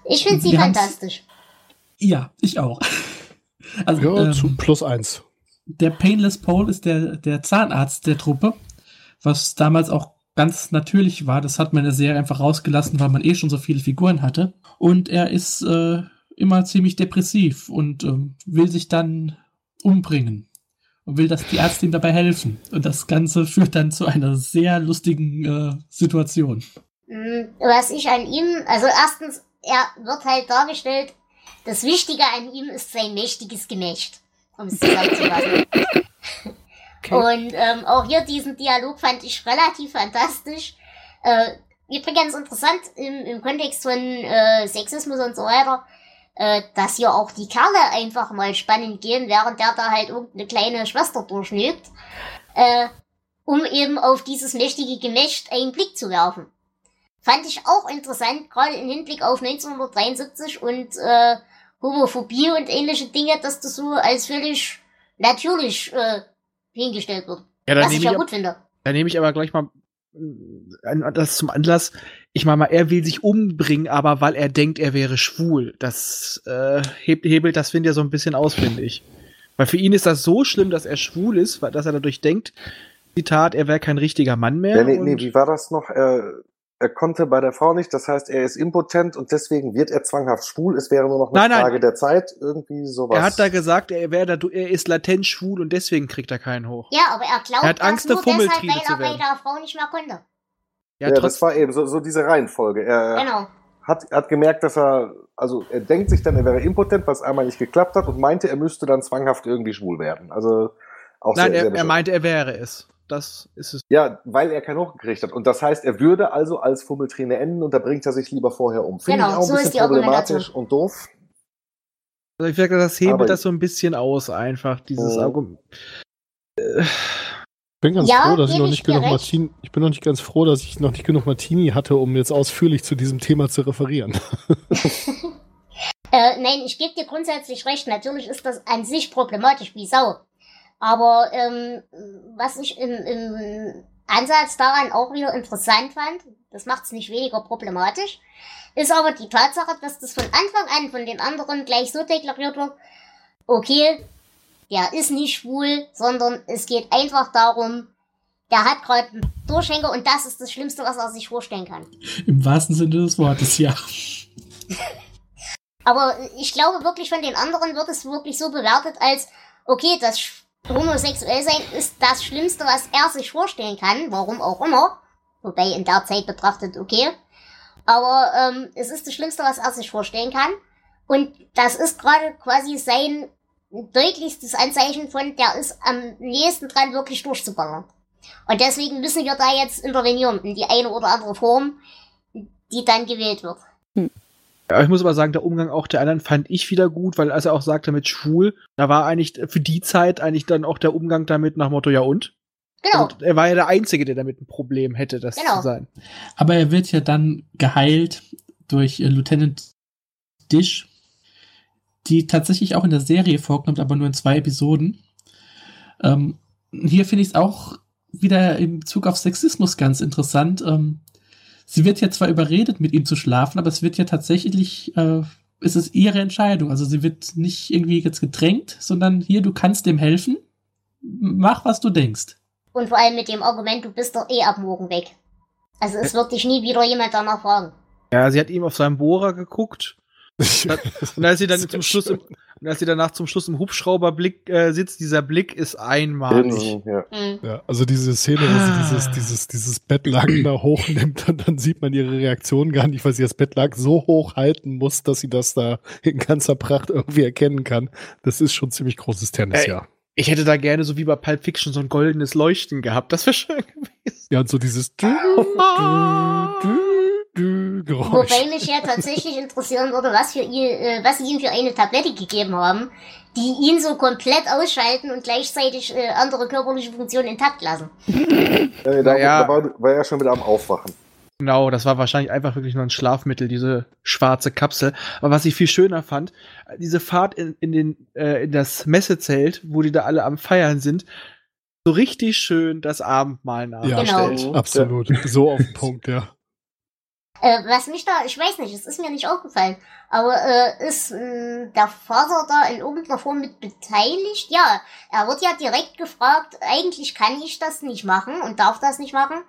Ich finde sie fantastisch. Ja, ich auch. <laughs> Also, Ja, ähm, zu plus eins. der Painless Pole ist der, der Zahnarzt der Truppe, was damals auch ganz natürlich war. Das hat man in der Serie einfach rausgelassen, weil man eh schon so viele Figuren hatte. Und er ist äh, immer ziemlich depressiv und ähm, will sich dann umbringen und will, dass die Ärzte ihm dabei helfen. Und das Ganze führt dann zu einer sehr lustigen äh, Situation. Mm, Was ich an ihm, also erstens, er wird halt dargestellt, das Wichtige an ihm ist sein mächtiges Gemächt, um es zusammenzufassen. Und ähm, auch hier diesen Dialog fand ich relativ fantastisch. Äh, übrigens interessant im, im Kontext von äh, Sexismus und so weiter, äh, dass hier auch die Kerle einfach mal spannend gehen, während der da halt irgendeine kleine Schwester durchnügt, äh, um eben auf dieses mächtige Gemächt einen Blick zu werfen. Fand ich auch interessant, gerade im Hinblick auf 1973 und äh, Homophobie und ähnliche Dinge, dass das so als völlig natürlich äh, hingestellt wird. Ja, was ich ja gut finde. dann nehme ich aber gleich mal das zum Anlass. Ich meine mal, er will sich umbringen, aber weil er denkt, er wäre schwul. Das äh, hebt, hebelt das Wind ja so ein bisschen aus, finde ich. Weil für ihn ist das so schlimm, dass er schwul ist, weil- dass er dadurch denkt, Zitat, er wäre kein richtiger Mann mehr. Ja, nee, nee, wie war das noch? Er, er konnte bei der Frau nicht, das heißt, er ist impotent und deswegen wird er zwanghaft schwul. Es wäre nur noch eine Nein, nein. Frage der Zeit, irgendwie sowas. er hat da gesagt, er, wäre da, er ist latent schwul und deswegen kriegt er keinen hoch. Ja, aber er glaubt Er hat das Angst, nur deshalb, weil er bei der Frau nicht mehr konnte. Ja, ja, das war eben so, so diese Reihenfolge. Er Genau. hat, hat gemerkt, dass er, also er denkt sich dann, er wäre impotent, was einmal nicht geklappt hat und meinte, er müsste dann zwanghaft irgendwie schwul werden. Also auch nein, sehr, sehr er, er bescheuert. meinte, er wäre es. Das ist es. Ja, weil er keinen hochgekriegt hat. Und das heißt, er würde also als Fummeltrine enden und da bringt er sich lieber vorher um. Finde Genau, ich auch ein so ist bisschen die Argumentation. problematisch und doof. Also ich finde, das hebelt Aber- das so ein bisschen aus, einfach, dieses Oh. Argument. Ich bin ganz Ja, froh, dass ich noch ich nicht genug recht. Martini, ich bin noch nicht ganz froh, dass ich noch nicht genug Martini hatte, um jetzt ausführlich zu diesem Thema zu referieren. <laughs> Äh, nein, ich gebe dir grundsätzlich recht. Natürlich ist das an sich problematisch wie Sau. Aber ähm, was ich im, im Ansatz daran auch wieder interessant fand, das macht es nicht weniger problematisch, ist aber die Tatsache, dass das von Anfang an von den anderen gleich so deklariert wird, okay, der ist nicht schwul, sondern es geht einfach darum, der hat gerade einen Durchhänger und das ist das Schlimmste, was er sich vorstellen kann. Im wahrsten Sinne des Wortes, ja. Aber ich glaube wirklich, von den anderen wird es wirklich so bewertet als, okay, das homosexuell sein ist das Schlimmste, was er sich vorstellen kann, warum auch immer. Wobei in der Zeit betrachtet, okay. Aber ähm, es ist das Schlimmste, was er sich vorstellen kann. Und das ist gerade quasi sein deutlichstes Anzeichen von, der ist am nächsten dran, wirklich durchzuballern. Und deswegen müssen wir da jetzt intervenieren in die eine oder andere Form, die dann gewählt wird. Ja, ich muss aber sagen, der Umgang auch der anderen fand ich wieder gut, weil als er auch sagte mit schwul, da war eigentlich für die Zeit eigentlich dann auch der Umgang damit nach Motto ja und. Genau. Und er war ja der Einzige, der damit ein Problem hätte, das Genau. zu sein. Aber er wird ja dann geheilt durch äh, Lieutenant Dish, die tatsächlich auch in der Serie vorkommt, aber nur in zwei Episoden. Ähm, hier finde ich es auch wieder im Bezug auf Sexismus ganz interessant. Ähm, sie wird ja zwar überredet, mit ihm zu schlafen, aber es wird ja tatsächlich, äh, es ist ihre Entscheidung. Also sie wird nicht irgendwie jetzt gedrängt, sondern hier, du kannst dem helfen. mach, was du denkst. Und vor allem mit dem Argument, du bist doch eh ab morgen weg. Also es wird dich nie wieder jemand danach fragen. Ja, sie hat ihm auf seinem Bohrer geguckt. <laughs> Und als sie dann zum Schluss im, und als sie danach zum Schluss im Hubschrauberblick äh, sitzt, dieser Blick ist einmalig. Ja. Hm. Ja, also diese Szene, wo sie dieses, dieses, dieses Bettlaken da hochnimmt und dann sieht man ihre Reaktion gar nicht, weil sie das Bettlaken so hoch halten muss, dass sie das da in ganzer Pracht irgendwie erkennen kann. Das ist schon ziemlich großes Tennis, Ey. ja. Ich hätte da gerne so wie bei Pulp Fiction so ein goldenes Leuchten gehabt. Das wäre schön gewesen. Ja, und so dieses du, du, du, Geräusch. Wobei mich ja tatsächlich interessieren würde, was, für ihn, äh, was sie ihm für eine Tablette gegeben haben, die ihn so komplett ausschalten und gleichzeitig äh, andere körperliche Funktionen intakt lassen. Äh, da, Naja. da war, war er schon wieder am Aufwachen. Genau, das war wahrscheinlich einfach wirklich nur ein Schlafmittel, diese schwarze Kapsel. Aber was ich viel schöner fand, diese Fahrt in, in, den, äh, in das Messezelt, wo die da alle am Feiern sind, so richtig schön das Abendmahl Ja, nachgestellt. Genau. Absolut. So auf den Punkt, ja. Äh, was mich da, ich weiß nicht, es ist mir nicht aufgefallen, aber äh, ist mh, der Vater da in irgendeiner Form mit beteiligt? Ja, er wird ja direkt gefragt, eigentlich kann ich das nicht machen und darf das nicht machen,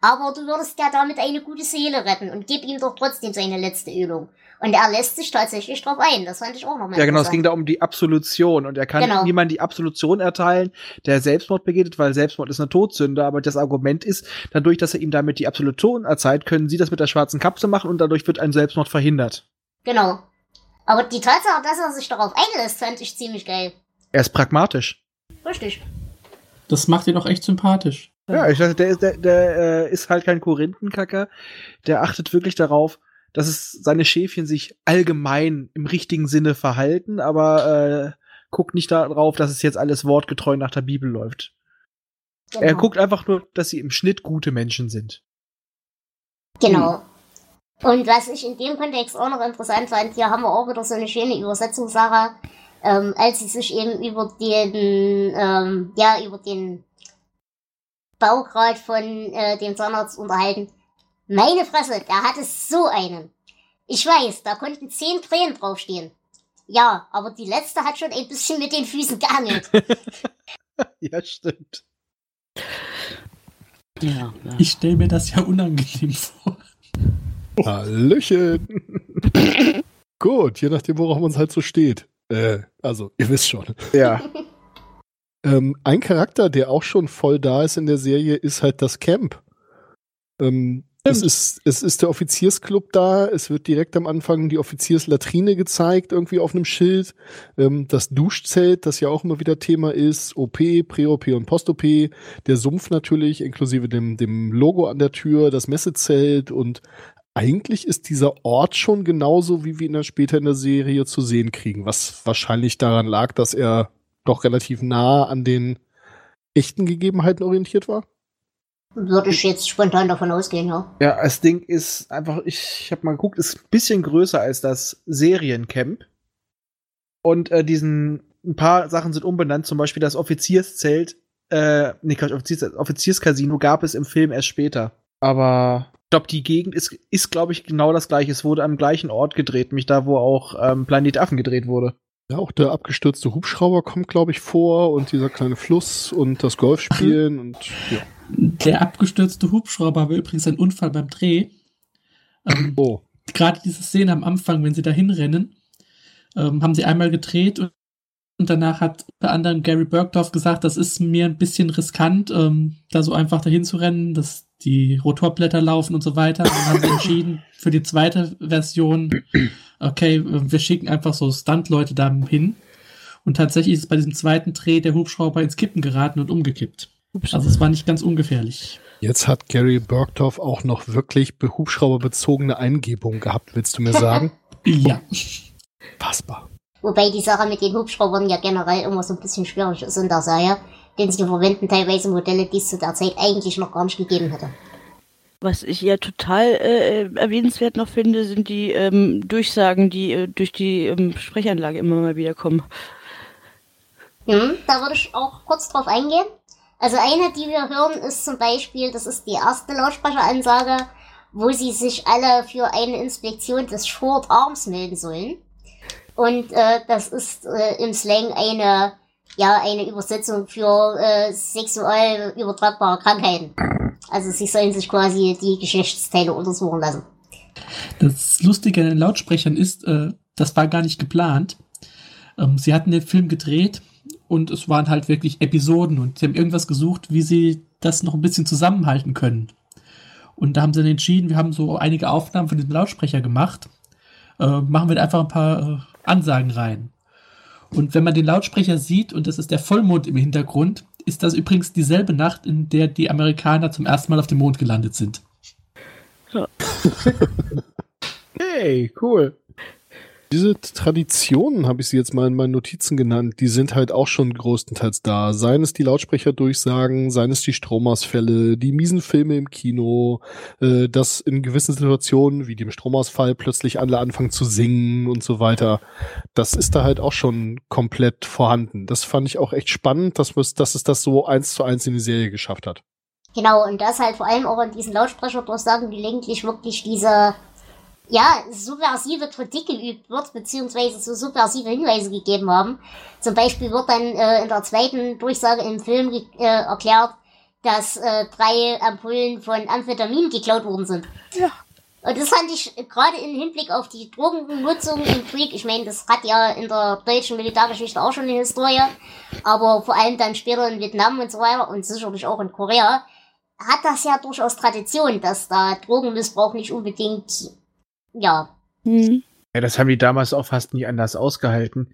aber du würdest ja damit eine gute Seele retten und gib ihm doch trotzdem seine letzte Ölung. Und er lässt sich tatsächlich drauf ein, das fand ich auch nochmal Ja, genau, es ging da um die Absolution und er kann Genau. niemand die Absolution erteilen, der Selbstmord begeht, weil Selbstmord ist eine Todsünde, aber das Argument ist, dadurch, dass er ihm damit die Absolution erzeiht, können sie das mit der schwarzen Kapsel machen und dadurch wird ein Selbstmord verhindert. Genau. Aber die Tatsache, dass er sich darauf einlässt, fand ich ziemlich geil. Er ist pragmatisch. Richtig. Das macht ihn auch echt sympathisch. Ja, ich dachte, der, ist- der, der äh, ist halt kein Korinthenkacker. Der achtet wirklich darauf, dass es seine Schäfchen sich allgemein im richtigen Sinne verhalten, aber äh, guckt nicht darauf, dass es jetzt alles wortgetreu nach der Bibel läuft. Genau. Er guckt einfach nur, dass sie im Schnitt gute Menschen sind. Genau. Und was ich in dem Kontext auch noch interessant fand, hier haben wir auch wieder so eine schöne Übersetzung, Sarah, ähm, als sie sich eben über den, ähm, ja, über den Baugrad von äh, dem Zahnarzt unterhalten. Meine Fresse, der hatte so einen. Ich weiß, da konnten zehn Tränen draufstehen. Ja, aber die letzte hat schon ein bisschen mit den Füßen geangelt. <laughs> ja, stimmt. Ja, ja. Ich stelle mir das ja unangenehm vor. Hallöchen. <laughs> Gut, je nachdem, worauf man es halt so steht. Äh, also, ihr wisst schon. Ja. <laughs> Ähm, ein Charakter, der auch schon voll da ist in der Serie, ist halt das Camp. Ähm, es, ist, es ist der Offiziersclub da, es wird direkt am Anfang die Offizierslatrine gezeigt, irgendwie auf einem Schild. Ähm, das Duschzelt, das ja auch immer wieder Thema ist, OP, Prä-OP und Post-OP, der Sumpf natürlich, inklusive dem, dem Logo an der Tür, das Messezelt. Und eigentlich ist dieser Ort schon genauso, wie wir ihn dann später in der Serie zu sehen kriegen, was wahrscheinlich daran lag, dass er doch relativ nah an den echten Gegebenheiten orientiert war. Würde ich jetzt spontan davon ausgehen, ja. Ja, das Ding ist einfach, ich habe mal geguckt, ist ein bisschen größer als das Seriencamp. Und äh, diesen, ein paar Sachen sind umbenannt, zum Beispiel das Offizierszelt, äh, nee, Quatsch, Offiziers, Offizierscasino gab es im Film erst später. Aber ich glaube, die Gegend ist, ist glaube ich, genau das gleiche. Es wurde am gleichen Ort gedreht, nämlich da, wo auch ähm, Planet Affen gedreht wurde. Ja, auch der abgestürzte Hubschrauber kommt, glaube ich, vor und dieser kleine Fluss und das Golfspielen und ja. Der abgestürzte Hubschrauber war übrigens ein Unfall beim Dreh. Ähm, Oh, Gerade diese Szene am Anfang, wenn sie da hinrennen, ähm, haben sie einmal gedreht und, und danach hat unter anderem Gary Bergdorf gesagt, das ist mir ein bisschen riskant, ähm, da so einfach dahin zu rennen, dass die Rotorblätter laufen und so weiter. Und dann haben sie <coughs> entschieden für die zweite Version, okay, äh, wir schicken einfach so Stunt-Leute da hin. Und tatsächlich ist bei diesem zweiten Dreh der Hubschrauber ins Kippen geraten und umgekippt. Also es war nicht ganz ungefährlich. jetzt hat Gary Bergdorf auch noch wirklich be- hubschrauberbezogene Eingebungen gehabt, willst du mir sagen? <laughs> Ja. Fassbar. Wobei die Sache mit den Hubschraubern ja generell immer so ein bisschen schwierig ist in der Serie, denn sie verwenden teilweise Modelle, die es zu der Zeit eigentlich noch gar nicht gegeben hätte. Was ich ja total äh, erwähnenswert noch finde, sind die ähm, Durchsagen, die äh, durch die ähm, Sprechanlage immer mal wieder kommen. Hm, da würde ich auch kurz drauf eingehen. Also eine, die wir hören, ist zum Beispiel, das ist die erste Lautsprecheransage, wo sie sich alle für eine Inspektion des Short Arms melden sollen. Und äh, das ist äh, im Slang eine ja eine Übersetzung für äh, sexuell übertragbare Krankheiten. Also sie sollen sich quasi die Geschlechtsteile untersuchen lassen. Das Lustige an den Lautsprechern ist, äh, das war gar nicht geplant. Ähm, sie hatten den Film gedreht und es waren halt wirklich Episoden und sie haben irgendwas gesucht, wie sie das noch ein bisschen zusammenhalten können. Und da haben sie dann entschieden, wir haben so einige Aufnahmen von diesem Lautsprecher gemacht. Äh, machen wir da einfach ein paar äh, Ansagen rein. Und wenn man den Lautsprecher sieht und das ist der Vollmond im Hintergrund, ist das übrigens dieselbe Nacht, in der die Amerikaner zum ersten Mal auf dem Mond gelandet sind. Ja. <laughs> Hey, cool. Diese Traditionen, habe ich sie jetzt mal in meinen Notizen genannt, die sind halt auch schon größtenteils da. Seien es die Lautsprecherdurchsagen, seien es die Stromausfälle, die miesen Filme im Kino, äh, dass in gewissen Situationen, wie dem Stromausfall, plötzlich alle anfangen zu singen und so weiter. Das ist da halt auch schon komplett vorhanden. Das fand ich auch echt spannend, dass, dass es das so eins zu eins in die Serie geschafft hat. Genau, und das halt vor allem auch in diesen Lautsprecherdurchsagen gelegentlich wirklich diese, ja, subversive Kritik geübt wird, beziehungsweise so subversive Hinweise gegeben haben. Zum Beispiel wird dann äh, in der zweiten Durchsage im Film äh, erklärt, dass äh, drei Ampullen von Amphetamin geklaut worden sind. Ja. Und das fand ich gerade im Hinblick auf die Drogennutzung im Krieg, ich meine, das hat ja in der deutschen Militärgeschichte auch schon eine Historie, aber vor allem dann später in Vietnam und so weiter und sicherlich auch in Korea, hat das ja durchaus Tradition, dass da Drogenmissbrauch nicht unbedingt, ja, Hm. Ja, das haben die damals auch fast nie anders ausgehalten.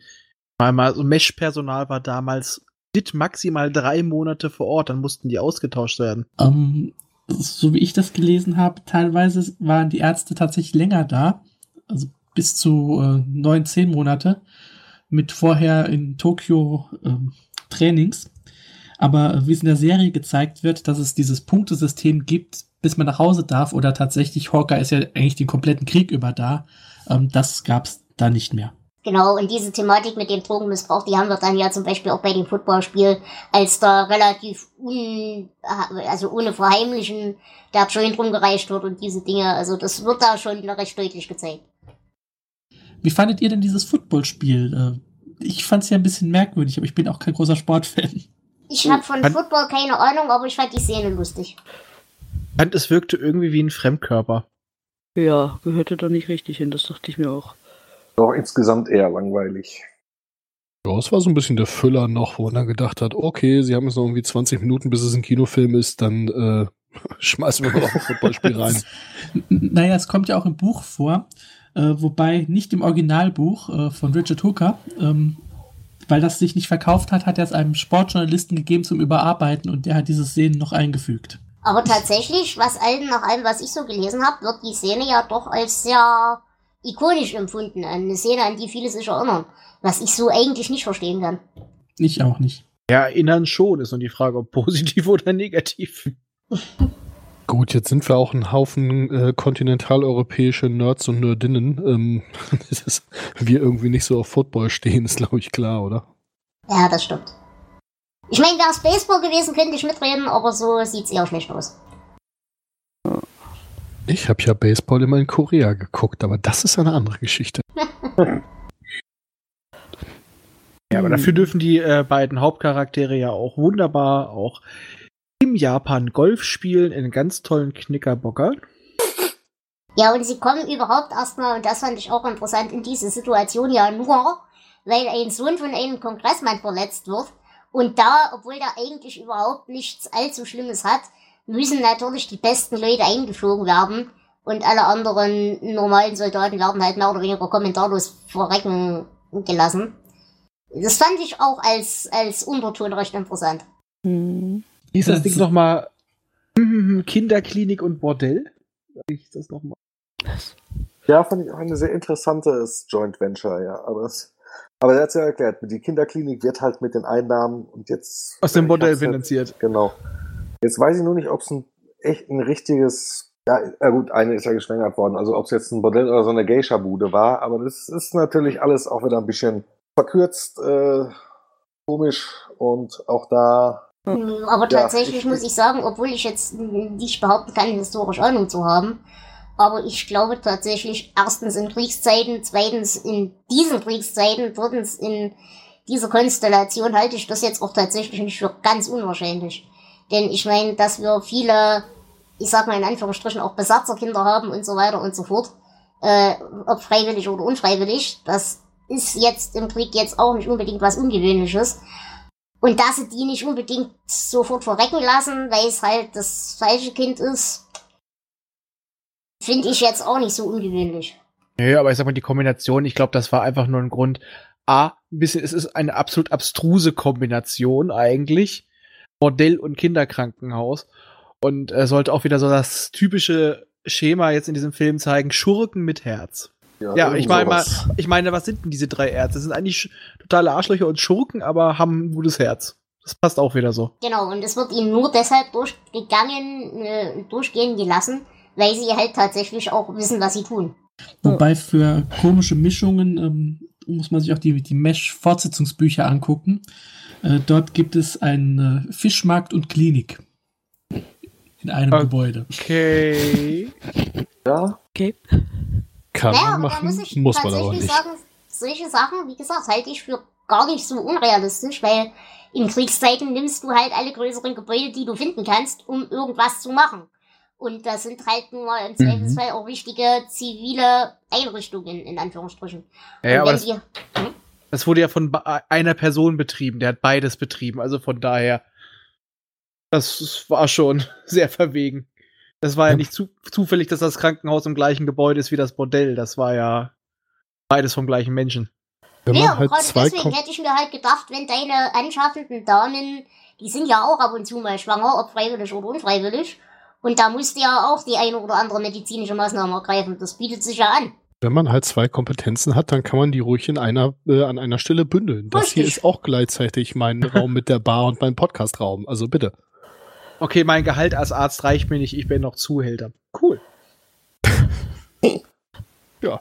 Mal, mal so Mesh-Personal war damals dit maximal drei Monate vor Ort, dann mussten die ausgetauscht werden. Ähm, so wie ich das gelesen habe, teilweise waren die Ärzte tatsächlich länger da, also bis zu äh, neun, zehn Monate, mit vorher in Tokio ähm, Trainings. Aber wie es in der Serie gezeigt wird, dass es dieses Punktesystem gibt, bis man nach Hause darf, oder tatsächlich, Hawkeye ist ja eigentlich den kompletten Krieg über da, ähm, das gab es da nicht mehr. Genau, und diese Thematik mit dem Drogenmissbrauch, die haben wir dann ja zum Beispiel auch bei dem Footballspiel, als da relativ un, also ohne Verheimlichen der Joint rumgereicht wird und diese Dinge, also das wird da schon recht deutlich gezeigt. Wie fandet ihr denn dieses Footballspiel? Äh, ich fand es ja ein bisschen merkwürdig, aber ich bin auch kein großer Sportfan. Ich habe von Football keine Ahnung, aber ich fand die Szene lustig. Ich fand, es wirkte irgendwie wie ein Fremdkörper. Ja, gehörte da nicht richtig hin, das dachte ich mir auch. Doch insgesamt eher langweilig. Ja, es war so ein bisschen der Füller noch, wo man dann gedacht hat, okay, sie haben jetzt noch irgendwie 20 Minuten, bis es ein Kinofilm ist, dann äh, <laughs> schmeißen wir noch ein Footballspiel <laughs> rein. Naja, es kommt ja auch im Buch vor, äh, wobei nicht im Originalbuch äh, von Richard Hooker, ähm, weil das sich nicht verkauft hat, hat er es einem Sportjournalisten gegeben zum Überarbeiten und der hat diese Szenen noch eingefügt. Aber tatsächlich, was allem nach allem, was ich so gelesen habe, wird die Szene ja doch als sehr ikonisch empfunden. Eine Szene, an die viele sich erinnern. Was ich so eigentlich nicht verstehen kann. Ich auch nicht. Ja, erinnern schon, ist nur die Frage, ob positiv <laughs> oder negativ. Gut, jetzt sind wir auch ein Haufen äh, kontinentaleuropäische Nerds und Nerdinnen. Ähm, <laughs> dass wir irgendwie nicht so auf Football stehen, ist, glaube ich, klar, oder? Ja, das stimmt. Ich meine, wäre es Baseball gewesen, könnte ich mitreden, aber so sieht's eher schlecht aus. Ich habe ja Baseball immer in Korea geguckt, aber das ist eine andere Geschichte. <laughs> Ja, aber dafür dürfen die äh, beiden Hauptcharaktere ja auch wunderbar auch im Japan Golf spielen, in ganz tollen Knickerbockern. Ja, und sie kommen überhaupt erstmal, und das fand ich auch interessant, in diese Situation ja nur, weil ein Sohn von einem Kongressmann verletzt wird. Und da, obwohl der eigentlich überhaupt nichts allzu Schlimmes hat, müssen natürlich die besten Leute eingeflogen werden. Und alle anderen normalen Soldaten werden halt mehr oder weniger kommentarlos verrecken gelassen. Das fand ich auch als, als Unterton recht interessant. Hm. Hieß das Ding nochmal <laughs> Kinderklinik und Bordell? Ich das nochmal? Ja, fand ich auch eine sehr interessantes Joint Venture, ja. Aber, es, aber er hat ja erklärt, die Kinderklinik wird halt mit den Einnahmen und jetzt. Aus dem hab's ja- finanziert. Genau. Jetzt weiß ich nur nicht, ob es ein echt ein richtiges. Ja, ja gut, eine ist ja geschwängert worden. Also ob es jetzt ein Bordell oder so eine Geisha-Bude war, aber das ist natürlich alles auch wieder ein bisschen verkürzt, äh, komisch und auch da. Hm, Aber Ja, tatsächlich ich- muss ich sagen, obwohl ich jetzt nicht behaupten kann, historisch Ahnung zu haben, aber ich glaube tatsächlich erstens in Kriegszeiten, zweitens in diesen Kriegszeiten, drittens in dieser Konstellation halte ich das jetzt auch tatsächlich nicht für ganz unwahrscheinlich. Denn ich meine, dass wir viele, ich sag mal in Anführungsstrichen, auch Besatzerkinder haben und so weiter und so fort, äh, ob freiwillig oder unfreiwillig, das ist jetzt im Krieg jetzt auch nicht unbedingt was Ungewöhnliches. Und dass sie die nicht unbedingt sofort verrecken lassen, weil es halt das falsche Kind ist, finde ich jetzt auch nicht so ungewöhnlich. Nee, aber ich sag mal, die Kombination, ich glaube, das war einfach nur ein Grund. A, ein bisschen, es ist eine absolut abstruse Kombination eigentlich. Bordell und Kinderkrankenhaus. Und er sollte auch wieder so das typische Schema jetzt in diesem Film zeigen, Schurken mit Herz. Ja, ich meine mal, ich meine, was sind denn diese drei Ärzte? Das sind eigentlich totale Arschlöcher und Schurken, aber haben ein gutes Herz. Das passt auch wieder so. Genau, und es wird ihnen nur deshalb durchgegangen, äh, durchgehen gelassen, weil sie halt tatsächlich auch wissen, was sie tun. Wobei für komische Mischungen ähm, muss man sich auch die, die Mesh-Fortsetzungsbücher angucken. Äh, dort gibt es einen äh, Fischmarkt und Klinik in einem Okay. Gebäude. Okay. Ja, Okay. Kann naja, man aber da machen, muss ich muss man aber tatsächlich nicht. sagen, solche Sachen, wie gesagt, halte ich für gar nicht so unrealistisch, weil in Kriegszeiten nimmst du halt alle größeren Gebäude, die du finden kannst, um irgendwas zu machen. Und das sind halt nur im Zweifelsfall auch wichtige zivile Einrichtungen, in Anführungsstrichen. Ja, aber das, die, das wurde ja von einer Person betrieben. Der hat beides betrieben. Also von daher, das war schon <laughs> sehr verwegen. Das war ja Ja. nicht zu, zufällig, dass das Krankenhaus im gleichen Gebäude ist wie das Bordell. Das war ja beides vom gleichen Menschen. Wenn ja, halt gerade deswegen hätte ich mir halt gedacht, wenn deine anschaffenden Damen, die sind ja auch ab und zu mal schwanger, ob freiwillig oder unfreiwillig. Und da musst du ja auch die eine oder andere medizinische Maßnahme ergreifen. Das bietet sich ja an. wenn man halt zwei Kompetenzen hat, dann kann man die ruhig in einer, äh, an einer Stelle bündeln. Das hier Richtig. ist auch gleichzeitig mein Raum mit der Bar und mein Podcastraum. Also bitte. Okay, mein Gehalt als Arzt reicht mir nicht. Ich bin noch Zuhälter. Cool. <laughs> Ja.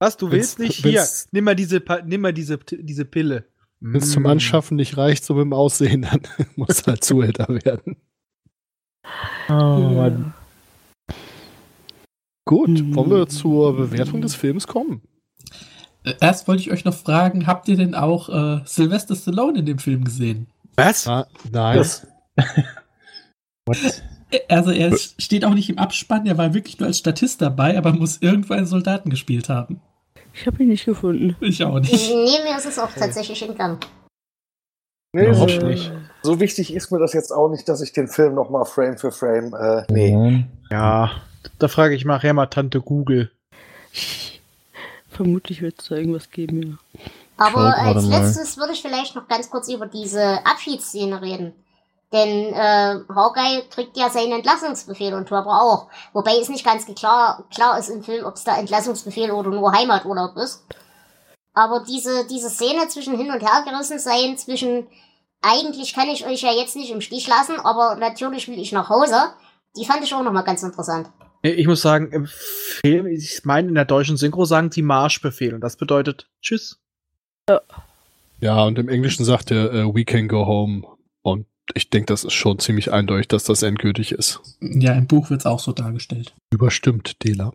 Was, du willst Wenn's- nicht? Hier, nimm mal diese, nimm mal diese, diese Pille. Wenn es zum Mm. Anschaffen nicht reicht, so mit dem Aussehen, dann <laughs> muss halt Zuhälter werden. Oh, Mann. Gut, Hm. wollen wir zur Bewertung des Films kommen? Äh, Erst wollte ich euch noch fragen, habt ihr denn auch äh, Sylvester Stallone in dem Film gesehen? Was? Ah, nein. Das- <laughs> What? Äh, Also er ist- steht auch nicht im Abspann, er war wirklich nur als Statist dabei, aber muss irgendwo einen Soldaten gespielt haben. Ich habe ihn nicht gefunden. Ich auch nicht. Nee, mir ist es auch tatsächlich entgangen. Nee, so, nicht. so wichtig ist mir das jetzt auch nicht, dass ich den Film nochmal Frame für Frame, äh, nee. Nein. Ja, da frage ich nachher mal Tante Google. <laughs> Vermutlich wird es da irgendwas geben, ja. Aber Schau gerade als mal. letztes würde ich vielleicht noch ganz kurz über diese Abschiedsszene reden. Denn äh, Hawkeye kriegt ja seinen Entlassungsbefehl und Trevor auch. Wobei es nicht ganz klar, klar ist im Film, ob es da Entlassungsbefehl oder nur Heimaturlaub ist. Aber diese, diese Szene zwischen hin und her gerissen sein, zwischen eigentlich kann ich euch ja jetzt nicht im Stich lassen, aber natürlich will ich nach Hause, die fand ich auch nochmal ganz interessant. Ich muss sagen, im Film, ich meine, in der deutschen Synchro sagen sie Marschbefehl und das bedeutet Tschüss. Ja, und im Englischen sagt er, äh, we can go home. Und ich denke, das ist schon ziemlich eindeutig, dass das endgültig ist. Ja, im Buch wird es auch so dargestellt. Überstimmt, Dela.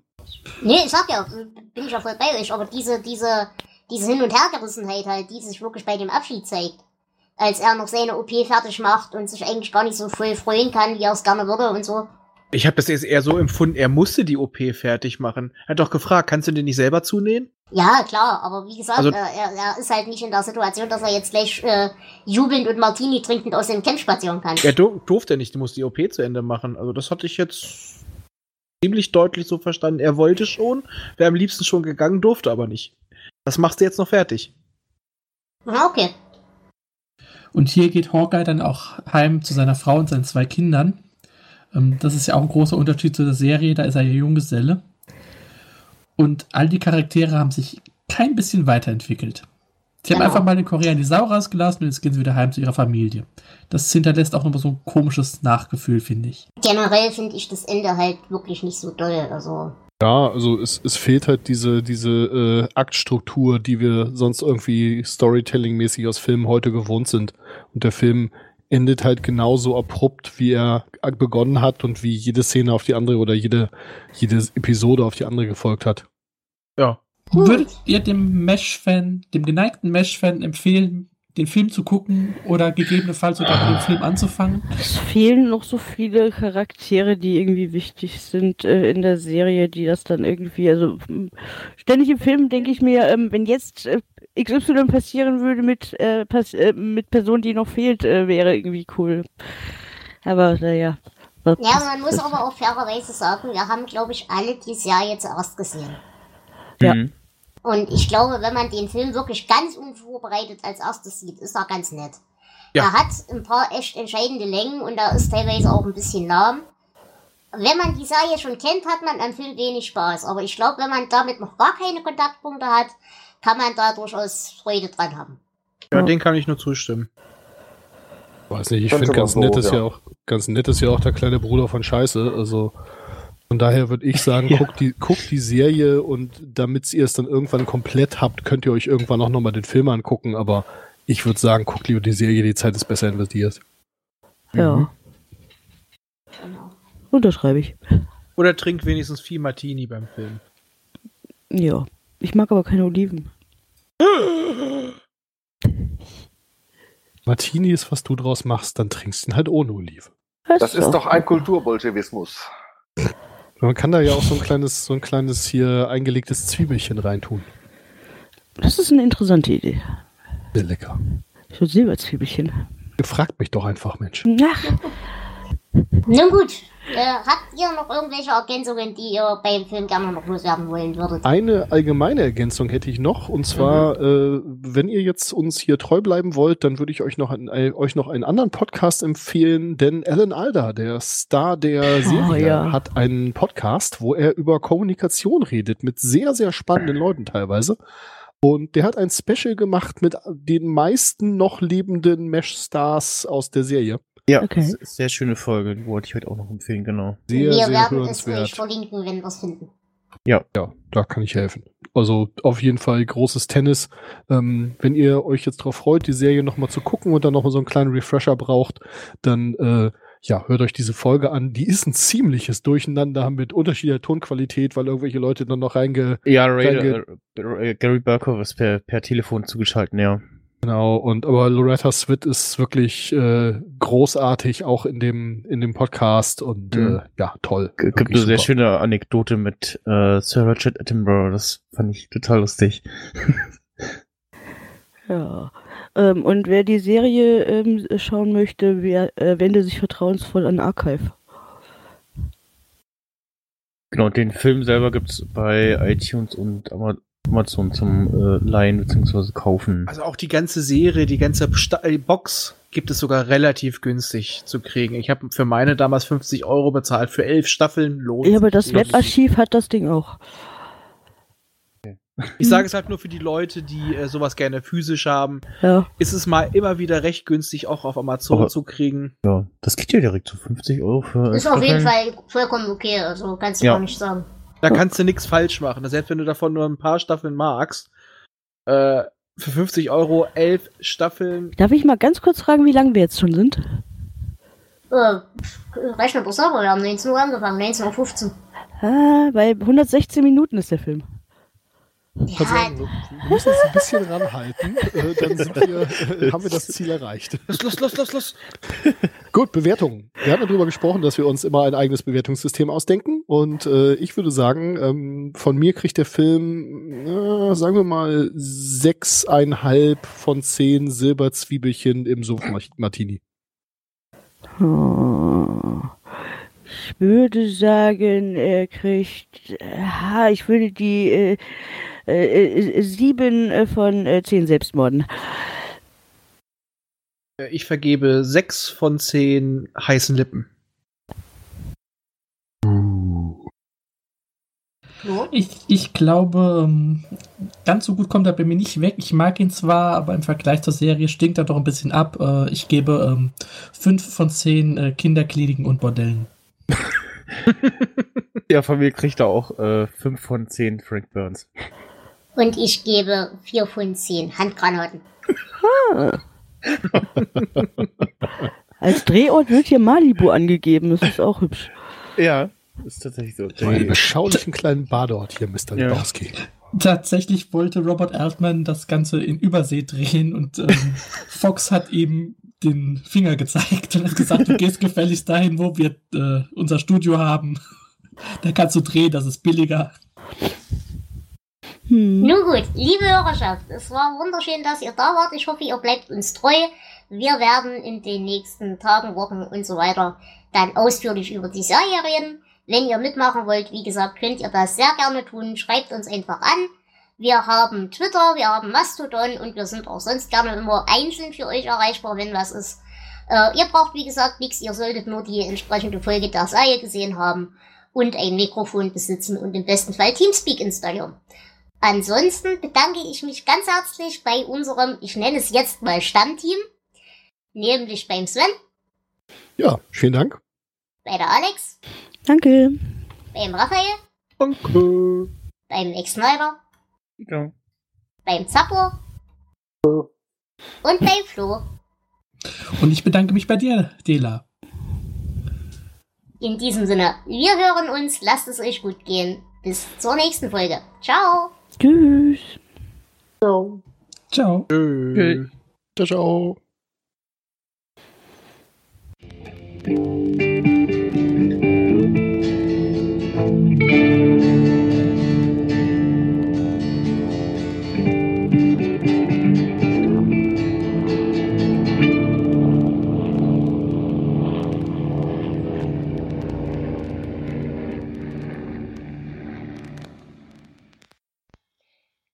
Nee, ich sag ja, bin ich ja voll bei euch, aber diese, diese, diese Hin- und Hergerissenheit halt, die sich wirklich bei dem Abschied zeigt. Als er noch seine OP fertig macht und sich eigentlich gar nicht so voll freuen kann, wie er es gerne würde und so. Ich habe das jetzt eher so empfunden, er musste die OP fertig machen. Er hat doch gefragt, kannst du den nicht selber zunähen? Ja, klar, aber wie gesagt, Also- äh, er, er ist halt nicht in der Situation, dass er jetzt gleich äh, jubelnd und Martini trinkend aus dem Camp spazieren kann. Er dur durfte nicht, du musst die OP zu Ende machen. Also das hatte ich jetzt ziemlich deutlich so verstanden. Er wollte schon, wäre am liebsten schon gegangen, durfte aber nicht. Das machst du jetzt noch fertig. Okay. Und hier geht Hawkeye dann auch heim zu seiner Frau und seinen zwei Kindern. Ähm, das ist ja auch ein großer Unterschied zu der Serie, da ist er ja Junggeselle. Und all die Charaktere haben sich kein bisschen weiterentwickelt. Sie haben Genau. einfach mal den Korea in die Sau rausgelassen und jetzt gehen sie wieder heim zu ihrer Familie. Das hinterlässt auch nochmal so ein komisches Nachgefühl, finde ich. Generell finde ich das Ende halt wirklich nicht so doll. Also, Ja, also es, es fehlt halt diese, diese äh, Aktstruktur, die wir sonst irgendwie Storytelling-mäßig aus Filmen heute gewohnt sind. Und der Film endet halt genauso abrupt, wie er begonnen hat und wie jede Szene auf die andere oder jede, jede Episode auf die andere gefolgt hat. Ja. Würdet ihr dem Mesh-Fan, dem geneigten Mesh-Fan empfehlen, den Film zu gucken oder gegebenenfalls sogar mit dem Film anzufangen? Es fehlen noch so viele Charaktere, die irgendwie wichtig sind äh, in der Serie, die das dann irgendwie, also ständig im Film denke ich mir, ähm, wenn jetzt äh, XY passieren würde mit, äh, pass äh, mit Person, die noch fehlt, äh, wäre irgendwie cool. Aber naja. Ja, man muss aber auch fairerweise sagen, wir haben, glaube ich, alle die Serie zuerst gesehen. Ja. Mhm. Und ich glaube, wenn man den Film wirklich ganz unvorbereitet als erstes sieht, ist er ganz nett. Ja. Er hat ein paar echt entscheidende Längen und er ist teilweise auch ein bisschen lahm. Wenn man die Serie schon kennt, hat man am Film wenig Spaß. Aber ich glaube, wenn man damit noch gar keine Kontaktpunkte hat, kann man da durchaus Freude dran haben. Ja, den kann ich nur zustimmen. Weiß nicht, ich finde ganz so, nett ist ja. ja. auch ganz nett ist ja auch der kleine Bruder von Scheiße. Also von daher würde ich sagen, <laughs> Ja. guckt die guckt die Serie und damit ihr es dann irgendwann komplett habt, könnt ihr euch irgendwann auch nochmal den Film angucken. Aber ich würde sagen, guckt lieber die Serie, die Zeit ist besser investiert. Ja, Genau. unterschreibe ich. Oder trinkt wenigstens viel Martini beim Film. Ja. Ich mag aber keine Oliven. <gasps> Martini ist, was du draus machst, dann trinkst du ihn halt ohne Olive. Das ist doch ein Kulturbolschewismus. Man kann da ja auch so ein kleines, so ein kleines hier eingelegtes Zwiebelchen reintun. Das ist eine interessante Idee. Sehr lecker. So Silberzwiebelchen. Ihr fragt mich doch einfach, Mensch. Ach, Nun gut, äh, habt ihr noch irgendwelche Ergänzungen, die ihr beim Film gerne noch loswerden wollen würdet? Eine allgemeine Ergänzung hätte ich noch, und zwar, äh, wenn ihr jetzt uns hier treu bleiben wollt, dann würde ich euch noch, ein, äh, euch noch einen anderen Podcast empfehlen, denn Alan Alda, der Star der Serie, ja. hat einen Podcast, wo er über Kommunikation redet, mit sehr, sehr spannenden Leuten teilweise. Und der hat ein Special gemacht mit den meisten noch lebenden Mesh-Stars aus der Serie. Ja, Okay. sehr schöne Folge, die wollte ich heute auch noch empfehlen, genau. Sehr, wir sehr werden es euch verlinken, wenn wir es finden. Ja, da kann ich helfen. Also auf jeden Fall großes Tennis. Ähm, wenn ihr euch jetzt drauf freut, die Serie nochmal zu gucken und dann nochmal so einen kleinen Refresher braucht, dann äh, ja, hört euch diese Folge an. Die ist ein ziemliches Durcheinander mit unterschiedlicher Tonqualität, weil irgendwelche Leute dann noch reinge... Ja, Ray, äh, äh, Gary Burkhoff ist per, per Telefon zugeschaltet, ja. Genau, und aber Loretta Swit ist wirklich äh, großartig, auch in dem, in dem Podcast und Mhm. äh, ja, toll. G- Gibt eine sehr super. schöne Anekdote mit äh, Sir Richard Attenborough, das fand ich total lustig. <laughs> Ja. Ähm, und wer die Serie ähm, schauen möchte, wer, äh, wende sich vertrauensvoll an Archive. Genau, den Film selber gibt's bei iTunes und Ama- Amazon zum äh, Leihen bzw. kaufen. Also auch die ganze Serie, die ganze Sta äh, Box gibt es sogar relativ günstig zu kriegen. Ich habe für meine damals 50 Euro bezahlt für elf Staffeln. Lohnt Ja, aber das. Webarchiv hat das Ding auch. Ich sage es halt nur für die Leute, die äh, sowas gerne physisch haben. Ja. Ist es mal immer wieder recht günstig auch auf Amazon Aber- zu kriegen. Ja, das geht ja direkt zu 50 Euro für Ist auf jeden. Fall vollkommen okay, also kannst du Ja. gar nicht sagen. Da kannst du nichts falsch machen. Selbst wenn du davon nur ein paar Staffeln magst, äh, für 50 Euro elf Staffeln. Darf ich mal ganz kurz fragen, wie lange wir jetzt schon sind? Äh, rechne doch selber, wir haben 19 Uhr angefangen, 19.15 Uhr. Ah, bei 116 Minuten ist der Film. Ich kann Ja, sagen, wir müssen uns ein bisschen ranhalten, äh, dann sind wir, äh, haben wir das Ziel erreicht. Los, los, los, los, los. Gut, Bewertungen. Wir haben ja darüber gesprochen, dass wir uns immer ein eigenes Bewertungssystem ausdenken. Und äh, ich würde sagen, ähm, von mir kriegt der Film, äh, sagen wir mal, sechseinhalb von zehn Silberzwiebelchen im Sumpf Martini. Oh. Ich würde sagen, er kriegt. Ha, ich würde die äh, äh, äh, sieben äh, von äh, zehn Selbstmorden. Äh, Ich vergebe sechs von zehn heißen Lippen. so. Ich, ich glaube, ähm, ganz so gut kommt er bei mir nicht weg. Ich mag ihn zwar, aber im Vergleich zur Serie stinkt er doch ein bisschen ab. Äh, Ich gebe ähm, fünf von zehn äh, Kinderkliniken und Bordellen. <laughs> Ja, von mir kriegt er auch äh, 5 von 10 Frank Burns. Und ich gebe 4 von 10 Handgranaten. <laughs> Als Drehort wird hier Malibu angegeben. Das ist auch hübsch. Ja, ist tatsächlich so. So einen beschaulichen kleinen Badort hier, Mr. Ja. Lebowski. Tatsächlich wollte Robert Altman das Ganze in Übersee drehen und ähm, <laughs> Fox hat ihm den Finger gezeigt und hat gesagt, du gehst gefälligst dahin, wo wir äh, unser Studio haben. Da kannst du drehen, das ist billiger. Hm. Nun gut, liebe Hörerschaft, es war wunderschön, dass ihr da wart. Ich hoffe, ihr bleibt uns treu. Wir werden in den nächsten Tagen, Wochen und so weiter dann ausführlich über die Serie reden. Wenn ihr mitmachen wollt, wie gesagt, könnt ihr das sehr gerne tun. Schreibt uns einfach an. Wir haben Twitter, wir haben Mastodon und wir sind auch sonst gerne immer einzeln für euch erreichbar, wenn was ist. Äh, ihr braucht, wie gesagt, nichts. Ihr solltet nur die entsprechende Folge der Serie gesehen haben und ein Mikrofon besitzen und im besten Fall Teamspeak installieren. Ansonsten bedanke ich mich ganz herzlich bei unserem, ich nenne es jetzt mal Stammteam, nämlich beim Sven. Ja, vielen Dank. Bei der Alex. Danke. Beim Raphael. Danke. Beim Ex Snyder. Ja. Beim Zappo. Und beim Flo. Und ich bedanke mich bei dir, Dela. In diesem Sinne, wir hören uns. Lasst es euch gut gehen. Bis zur nächsten Folge. Ciao. Tschüss. Ciao. Ciao. Tschüss. Ciao. ciao. ciao.